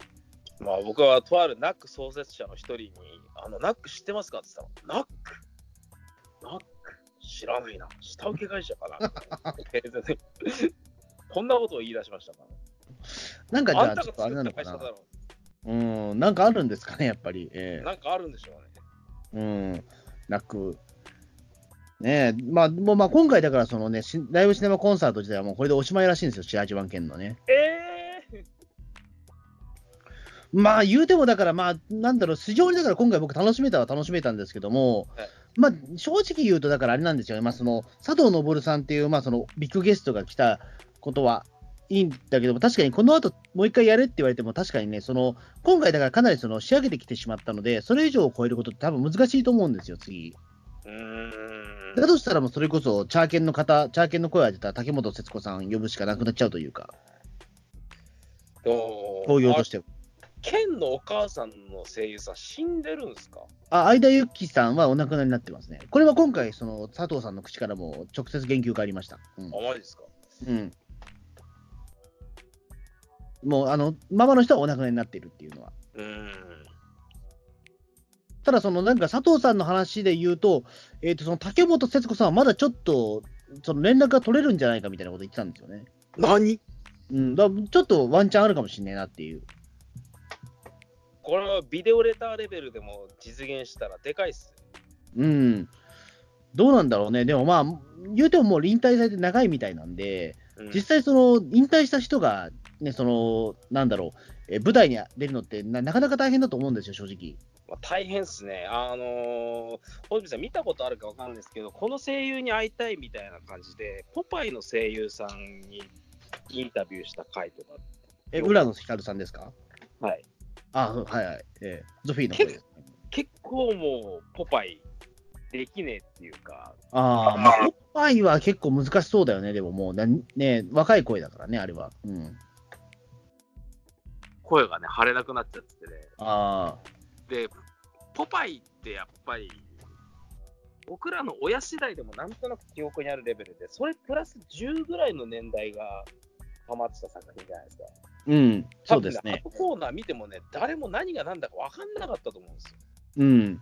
[SPEAKER 3] まあ僕はとあるナック創設者の一人に、あの、ナック知ってますかって言ったら、ナック？ナック？知らないな。下請け会社かな。<laughs> こんなことを言い出しましたから。
[SPEAKER 2] なんかじゃあ、ちょっとあれなのかな。うん、なんかあるんですかね、やっぱり。え
[SPEAKER 3] う。なんかあるんでしょうね。
[SPEAKER 2] えうん、ナック。ねえ、まあ、もうまあ今回だから、そのね、しライブシネマコンサート自体はもうこれでおしまいらしいんですよ、シアージワン県のね。
[SPEAKER 3] ええ
[SPEAKER 2] まあ言うてもだから、まあなんだろう、非常にだから今回僕楽しめたは楽しめたんですけども、
[SPEAKER 3] はい。
[SPEAKER 2] まあ正直言うと、だからあれなんですよね、まあその佐藤昇さんっていう、まあそのビッグゲストが来たことはいいんだけども、確かにこの後もう一回やれって言われても、確かにね、その今回だからかなりその仕上げてきてしまったので、それ以上を超えることって多分難しいと思うんですよ、次。
[SPEAKER 3] うーん。
[SPEAKER 2] だとしたらもうそれこそ、チャーケンの方、チャーケンの声を当てた竹本節子さん呼ぶしかなくなっちゃうというか、
[SPEAKER 3] と
[SPEAKER 2] 興行としては。
[SPEAKER 3] ケンのお母さんの声優さん死んでるんですか？
[SPEAKER 2] あ、相田由紀さんはお亡くなりになってますね。これは今回、その佐藤さんの口からも直接言及がありました。うん
[SPEAKER 3] あ、マジですか？
[SPEAKER 2] うん。もう、あの、ママの人はお亡くなりになっているっていうのは。
[SPEAKER 3] うーん。
[SPEAKER 2] ただ、そのなんか佐藤さんの話で言うと、えっ、と、その竹本節子さんはまだちょっと、その連絡が取れるんじゃないかみたいなこと言ってたんですよね。
[SPEAKER 3] 何？
[SPEAKER 2] うん、だちょっとワンチャンあるかもしれないなっていう。
[SPEAKER 3] これはビデオレターレベルでも実現したらでかいっすよ。
[SPEAKER 2] うん。どうなんだろうね。でもまあ、言うてももう引退されて長いみたいなんで、
[SPEAKER 3] うん
[SPEAKER 2] 実際その引退した人が、ね、その、なんだろう、えー舞台に出るのってななかなか大変だと思うんですよ、正直。
[SPEAKER 3] まあ、大変っすね。あのー、さん見たことあるかわかんないですけど、この声優に会いたいみたいな感じで、ポパイの声優さんにインタビューした回とか、
[SPEAKER 2] え、浦野光さんですか？
[SPEAKER 3] はい、
[SPEAKER 2] あ、はいはい。えーゾフィーの。
[SPEAKER 3] 結構もうポパイできねえっていうか、
[SPEAKER 2] ああ、まあ、おっぱいは結構難しそうだよね、でももうな、ね、若い声だからね、あれは。うん。
[SPEAKER 3] 声がね、腫れなくなっちゃっててね。
[SPEAKER 2] あ
[SPEAKER 3] で、ポパイってやっぱり、僕らの親世代でもなんとなく記憶にあるレベルで、それプラス10ぐらいの年代がハマってた作品じゃないですか。
[SPEAKER 2] あ、うん、そうですね。
[SPEAKER 3] あのコーナー見てもね、誰も何が何だか分かんなかったと思うんですよ。
[SPEAKER 2] うん。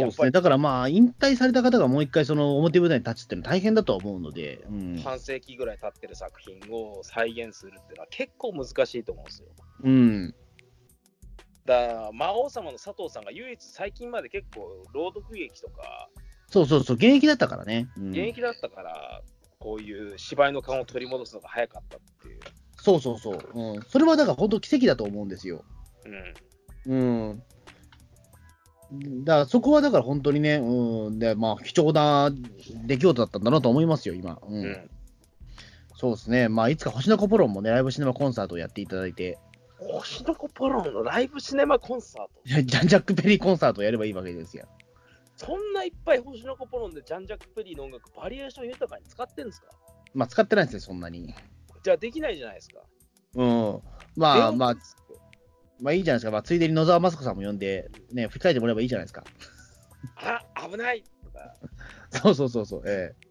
[SPEAKER 2] そうですね。だからまあ、引退された方がもう一回その表舞台に立つっていうのは大変だとは思うので、うん。
[SPEAKER 3] 半世紀ぐらい経ってる作品を再現するっていうのは結構難しいと思うんですよ。
[SPEAKER 2] うん。
[SPEAKER 3] だから魔王様の佐藤さんが唯一最近まで結構朗読劇とか
[SPEAKER 2] そうそうそう、現役だったからね。うん、
[SPEAKER 3] 現役だったから、こういう芝居の勘を取り戻すのが早かったっていう。
[SPEAKER 2] そうそうそう。うん。それはだから本当奇跡だと思うんですよ。
[SPEAKER 3] うん
[SPEAKER 2] うん。だからそこはだから本当にね、うん。で、まあ、貴重な出来事だったんだなと思いますよ、今。うん。
[SPEAKER 3] うん
[SPEAKER 2] そうですね。まあ、いつか星の子ポロンもね、ライブシネマコンサートをやっていただいて、
[SPEAKER 3] 星の子ポロンのライブシネマコンサート？
[SPEAKER 2] ジャジャンジャック・ペリーコンサートをやればいいわけですよ。
[SPEAKER 3] そんないっぱい星の子ポロンでジャンジャック・ペリーの音楽バリエーション豊かに使ってんですか？
[SPEAKER 2] まあ、使ってないですね、そんなに。
[SPEAKER 3] じゃあできないじゃないですか。
[SPEAKER 2] うん。まあまあまあいいじゃないですか。まあ、ついでに野沢雅子さんも呼んで、ね、吹き替えてもらえばいいじゃないですか。
[SPEAKER 3] あ、危ないとか。<laughs>
[SPEAKER 2] そうそうそうそう。ええ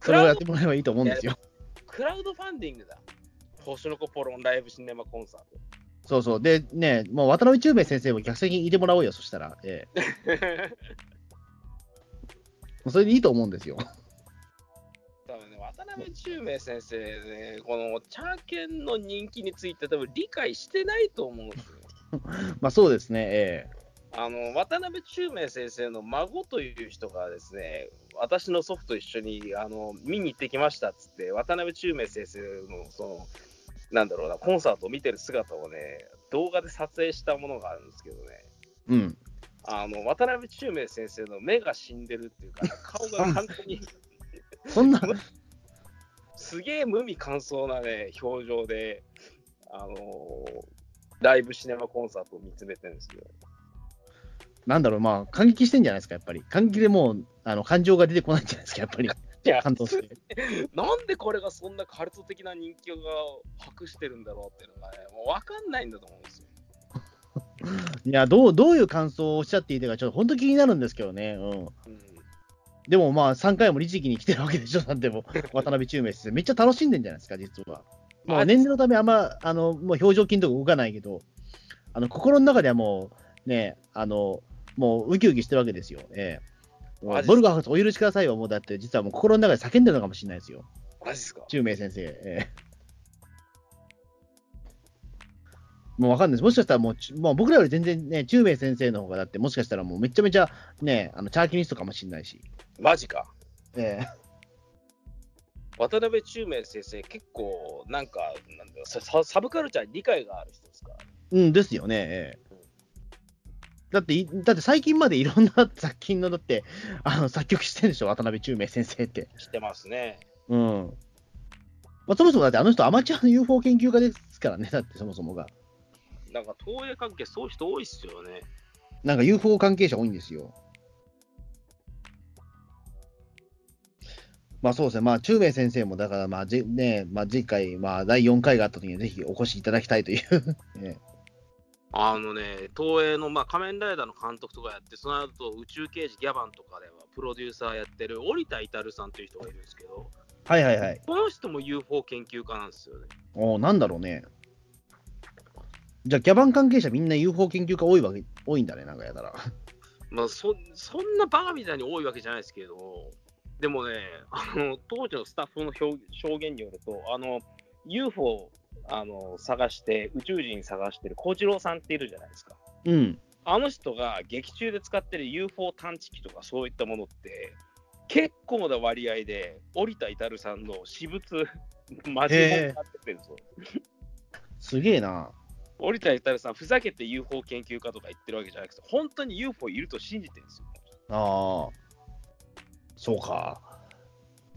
[SPEAKER 2] それをやってもらえばいいと思うんですよ。
[SPEAKER 3] クラウドファンディングだ。星の子ポロンライブシネマコンサート。
[SPEAKER 2] そうそう。で、ね、もう渡辺中明先生も客席にいてもらおうよ、そしたら。ええ <laughs> それでいいと思うんですよ。
[SPEAKER 3] 辺中明先生ね、このチャーケンの人気について多分理解してないと思うんですよ。<laughs>
[SPEAKER 2] まあそうですね、え
[SPEAKER 3] あの渡辺中明先生の孫という人がですね、私の祖父と一緒にあの見に行ってきましたっつって、渡辺中明先生のその、なんだろうな、コンサートを見てる姿をね、動画で撮影したものがあるんですけどね、
[SPEAKER 2] えうん。
[SPEAKER 3] あの渡辺中明先生の目が死んでるっていうか、顔が完全に <laughs>
[SPEAKER 2] そんな、
[SPEAKER 3] すげえ無味乾燥なね、表情で、あのーライブシネマコンサートを見つめてるんですよ。
[SPEAKER 2] なんだろう、まあ、感激してんじゃないですか、やっぱり。感激でもう、あの、感情が出てこないんじゃないですか、やっぱり。
[SPEAKER 3] いや
[SPEAKER 2] 感動して。<laughs>
[SPEAKER 3] なんでこれがそんなカルト的な人気が博してるんだろうっていうのがね、もう分かんないんだと思うんですよ。<laughs>
[SPEAKER 2] いや、どう、どういう感想をおっしゃっていてか、ちょっと本当気になるんですけどね。うん。
[SPEAKER 3] うん
[SPEAKER 2] でもまあ、3回も律儀に来てるわけでしょ、<laughs> なんでも、渡辺中明先生。めっちゃ楽しんでんじゃないですか、実は。まあ、年齢のため、あんま、あの、もう表情筋とか動かないけど、あの、心の中ではもう、ね、あの、もうウキウキしてるわけですよ。ええボルガーハお許しくださいよ、もうだって、実はもう心の中で叫んでるのかもしれないですよ。
[SPEAKER 3] マジっすか？
[SPEAKER 2] 中明先生。ええもうわかんないです。もしかしたらもうち、もう僕らより全然ね、中明先生の方がだって、もしかしたらもうめちゃめちゃね、あのチャーキニストかもしれないし。
[SPEAKER 3] マジか。
[SPEAKER 2] ええ
[SPEAKER 3] 渡辺中明先生、結構、なんか、なんだサササブカルチャーに理解がある人ですか
[SPEAKER 2] うんですよね。ええだってい、だって最近までいろんな作品の、だって、あの作曲してるんでしょ、渡辺中明先生って。
[SPEAKER 3] 知ってますね。
[SPEAKER 2] うん。まあ、そもそもだってあの人アマチュアの UFO 研究家ですからね、だってそもそもが。
[SPEAKER 3] なんか、東映関係、そういう人多いっすよね。
[SPEAKER 2] なんか UFO 関係者多いんですよ。まあそうですね、まあ中明先生もだからまあじ、ね、まあ次回、まあ第4回があった時にはぜひお越しいただきたいという。<laughs> ね
[SPEAKER 3] あのね、東映の、まあ、仮面ライダーの監督とかやって、その後宇宙刑事ギャバンとかではプロデューサーやってる織田至さんという人がいるんですけど、
[SPEAKER 2] はいはいはい。
[SPEAKER 3] この人も UFO 研究家なんですよね。
[SPEAKER 2] おーなんだろうね。じゃあ、ギャバン関係者みんな UFO 研究家多いわけ、多いんだね、なんかやたら。
[SPEAKER 3] まあ、そそんなバカみたいに多いわけじゃないですけど、でもね、あの当時のスタッフの表証言によると、あの UFO あの探して、宇宙人探してる小次郎さんっているじゃないですか。
[SPEAKER 2] うん。
[SPEAKER 3] あの人が劇中で使ってる UFO 探知機とかそういったものって、結構な割合で、織田至さんの私物、<laughs> マジ本になっててるんですよ。
[SPEAKER 2] すげえな。
[SPEAKER 3] 織田至さん、ふざけて UFO 研究家とか言ってるわけじゃなくて、本当に UFO いると信じてるんですよ。
[SPEAKER 2] ああ。そうか。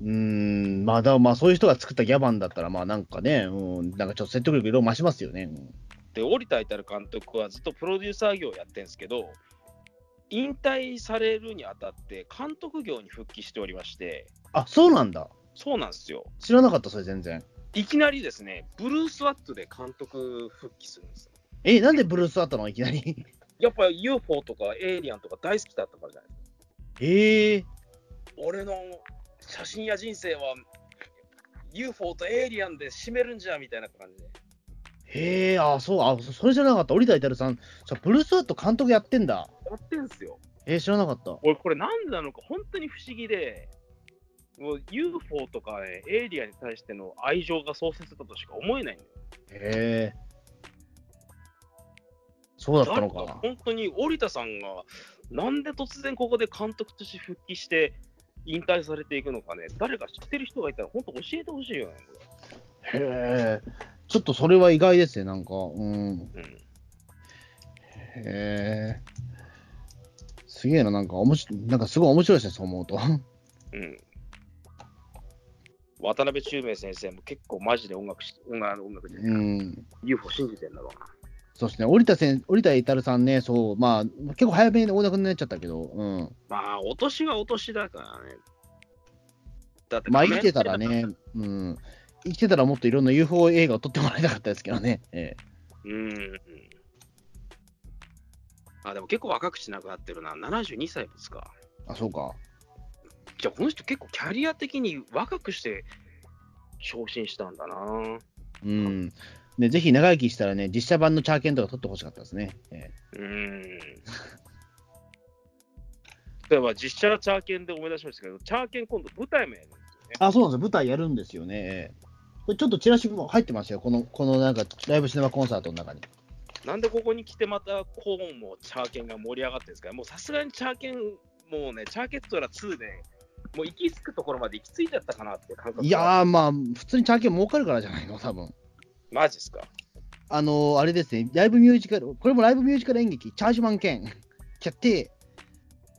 [SPEAKER 2] うーん、まあ、だまあ、そういう人が作ったギャバンだったら、まあ、なんかね、うん、なんかちょっと説得力いろいろ増しますよね。うん
[SPEAKER 3] で、織田至監督はずっとプロデューサー業をやってるんですけど、引退されるにあたって、監督業に復帰しておりまして、
[SPEAKER 2] あ、そうなんだ。
[SPEAKER 3] そうなんですよ。
[SPEAKER 2] 知らなかった、それ全然。
[SPEAKER 3] いきなりですね、ブルース・ワットで監督復帰するんですよ。
[SPEAKER 2] え、なんでブルースあったの？いきなり。<laughs>
[SPEAKER 3] やっぱ UFO とかエイリアンとか大好きだったからじゃないですか。
[SPEAKER 2] ええ
[SPEAKER 3] 俺の写真や人生は UFO とエイリアンで締めるんじゃみたいな感じで。
[SPEAKER 2] へえ、あ、そう、あ、そそれ知らなかった。織田至さん、じゃあブルースワット監督やってんだ。
[SPEAKER 3] やってんすよ。
[SPEAKER 2] えー知らなかった。
[SPEAKER 3] 俺これなんでなのか本当に不思議で、もう UFO とか、ね、エイリアンに対しての愛情がそうさせたとしか思えないんだよ。
[SPEAKER 2] へえ。そうだったの
[SPEAKER 3] 誰
[SPEAKER 2] か。
[SPEAKER 3] 本当に織田さんがなんで突然ここで監督として復帰して引退されていくのかね、誰か知ってる人がいたら本当教えてほしいよね。こ
[SPEAKER 2] へえ。ちょっとそれは意外ですね、なんか。うん。
[SPEAKER 3] れうん
[SPEAKER 2] へえ。すげえな、なんか、おもしなんかすごい面白いですね、そう思うと。
[SPEAKER 3] うん。渡辺中明先生も結構マジで音楽し、音楽、音楽で、
[SPEAKER 2] うん。
[SPEAKER 3] UFO 信じてんだろうな。
[SPEAKER 2] そうですね、織田せん織田至さんね、そう、まあ、結構早めにお亡くなりになっちゃったけど、うん。
[SPEAKER 3] まあ、お年はお年だからね。だって
[SPEAKER 2] まあ、生きてたら。ね、うん。生きてたらもっといろんな UFO 映画を撮ってもらいたかったですけどね。え
[SPEAKER 3] うん。あ、でも結構若くして亡くなってるな。72歳ですか。
[SPEAKER 2] えあ、そうか。
[SPEAKER 3] じゃあ、この人結構キャリア的に若くして昇進したんだな。
[SPEAKER 2] うん。ね、ぜひ長生きしたらね、実写版のチャーケンとか撮ってほしかったですね。え
[SPEAKER 3] うん。例えば実写チャーケンで思い出しましたけど、チャーケン今度舞台もやるんですよ。
[SPEAKER 2] あ、そうなんですよ。舞台やるんですよね。ええこれちょっとチラシも入ってますよ。この、このなんか、ライブシネマコンサートの中に。
[SPEAKER 3] なんでここに来てまたコーンもチャーケンが盛り上がってるんですか？もうさすがにチャーケン、もうね、チャーケットラ2で、もう行き着くところまで行き着いちゃったかなって感覚が
[SPEAKER 2] いやー、まあ、普通にチャーケン儲かるからじゃないの、多分。
[SPEAKER 3] マジっすか？
[SPEAKER 2] あのーあれですね、ライブミュージカル、これもライブミュージカル演劇、チャージマン兼、<laughs> 決定。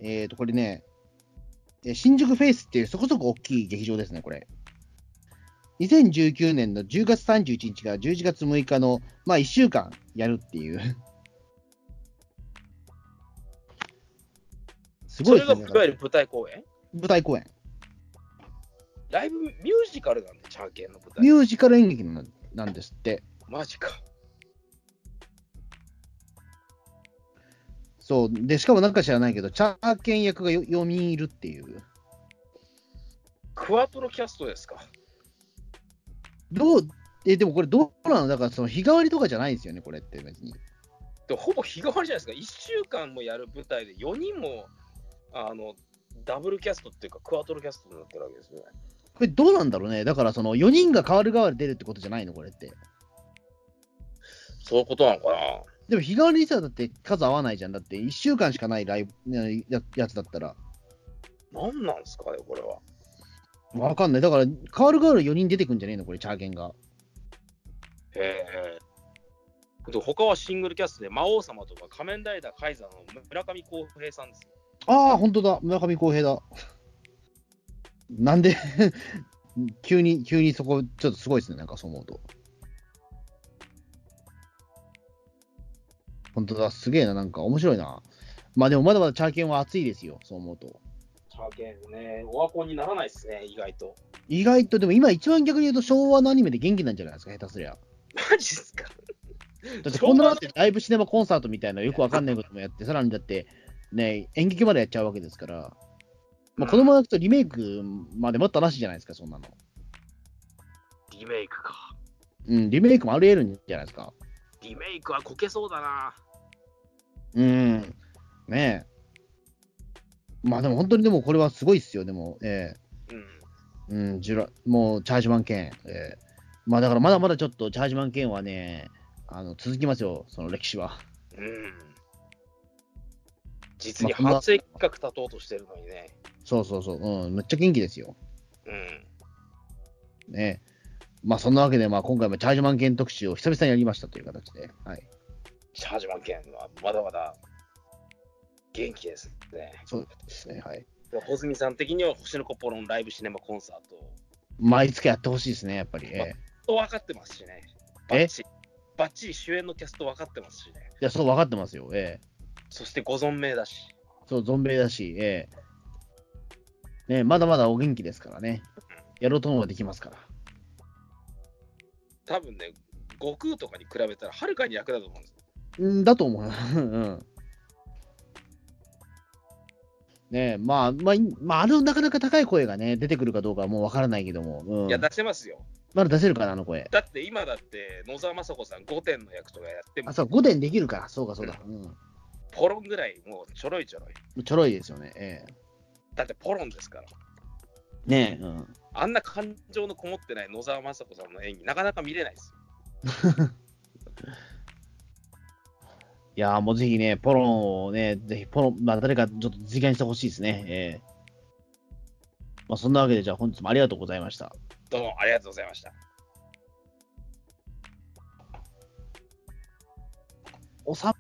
[SPEAKER 2] えーと、これね、えー新宿フェイスっていうそこそこ大きい劇場ですね、これ。2019年の10月31日から11月6日の、まあ1週間やるっていう。すごいですね
[SPEAKER 3] それがい。わゆる舞台公演？
[SPEAKER 2] 舞台公演。
[SPEAKER 3] ライブミュージカルなんで、チャーケンの舞
[SPEAKER 2] ミ
[SPEAKER 3] 台。
[SPEAKER 2] ュージカル演劇なんなんですって。
[SPEAKER 3] マジか。
[SPEAKER 2] そう。で、しかもなんか知らないけど、チャーケン役がよ4人いるっていう。
[SPEAKER 3] クワトロキャストですか。
[SPEAKER 2] どう、え、でもこれどうなの？だからその日替わりとかじゃないんですよね、これって別に。
[SPEAKER 3] でもほぼ日替わりじゃないですか。1週間もやる舞台で4人もあのダブルキャストっていうか、クワトロキャストになってるわけですね。
[SPEAKER 2] これどうなんだろうね。だからその4人が変わる変わる出るってことじゃないの、これって。
[SPEAKER 3] そういうことなのかな？
[SPEAKER 2] でも日替わりにしたらだって数合わないじゃん。だって1週間しかないライブねややつだったら。
[SPEAKER 3] 何なんですかね、これは。
[SPEAKER 2] わかんない。だから変わる変わる4人出てくんじゃねえの、これ、チャーケンが。
[SPEAKER 3] へえ。で他はシングルキャストで魔王様とか仮面ライダーカイザーの村上康平さんです。
[SPEAKER 2] ああ、本当だ。村上康平だ。なんで <laughs> 急に、急にそこ、ちょっとすごいですね。なんかそう思うと。本当だ。すげえな。なんか面白いな。まあでもまだまだチャーケンは熱いですよ。そう思うと。
[SPEAKER 3] チャーケンね、オワコンにならないですね、意外と。
[SPEAKER 2] 意外と、でも今一番逆に言うと昭和のアニメで元気なんじゃないですか、下手すりゃ。
[SPEAKER 3] マジっすか？
[SPEAKER 2] だってこんなだってライブシネマコンサートみたいなよくわかんないこともやって、さらにだってね、演劇までやっちゃうわけですから、まあ、子供が行くとリメイクまでもっとなしじゃないですか、そんなの。
[SPEAKER 3] リメイクか。
[SPEAKER 2] うん、リメイクもあり得るんじゃないですか。
[SPEAKER 3] リメイクはこけそうだな。
[SPEAKER 2] うん。ねえ。まあでも本当にでもこれはすごいっすよ、でも。え
[SPEAKER 3] うん。
[SPEAKER 2] えうん、ジュラもうチャージマン券。ええまあだからまだまだちょっとチャージマン券はね、あの続きますよ、その歴史は。
[SPEAKER 3] うん。実に初企画立とうとしてるのにね。
[SPEAKER 2] そうそうそう、うん、めっちゃ元気ですよ。
[SPEAKER 3] うん。
[SPEAKER 2] ねまあそんなわけで、まあ今回もチャージマン券特集を久々にやりましたという形で。はい。
[SPEAKER 3] チャージマン券はまだまだ元気ですね。
[SPEAKER 2] そうですね。はい。
[SPEAKER 3] 穂積さん的には星の子ポロンライブシネマコンサート
[SPEAKER 2] 毎月やってほしいですね、やっぱり。ええ
[SPEAKER 3] と分かってますしね。バッチリバッチリ主演のキャスト分かってますしね。
[SPEAKER 2] いや、そう分かってますよ。ええ
[SPEAKER 3] そしてご存命だし。
[SPEAKER 2] そう、存命だし、ええね、まだまだお元気ですからね。やろうと思えばできますから。
[SPEAKER 3] 多分ね、悟空とかに比べたらはるかに役だと思うんです。
[SPEAKER 2] うんだと思う。<laughs> うん。ねえ、まあ、まあ、いまあ、あのなかなか高い声がね、出てくるかどうかはもう分からないけども、うん、
[SPEAKER 3] いや、出せますよ。
[SPEAKER 2] まだ出せるかな、あの声。
[SPEAKER 3] だって今だって野沢雅子さん5点の役とかやっても
[SPEAKER 2] あ、そう、5点できるか。そうか、そうだ。うん。
[SPEAKER 3] ポロンぐらいもうちょろいちょろい。
[SPEAKER 2] ちょろいですよね。ええ
[SPEAKER 3] だってポロンですから。
[SPEAKER 2] ねえ、うん。
[SPEAKER 3] あんな感情のこもってない野沢雅子さんの演技、なかなか見れないですよ。<laughs>
[SPEAKER 2] いやーもうぜひね、ポロンをね、ぜひポロン、まあ誰かちょっと実現してほしいですね。ええまあそんなわけで、じゃあ本日もありがとうございました。
[SPEAKER 3] どうもありがとうございました。
[SPEAKER 2] おさ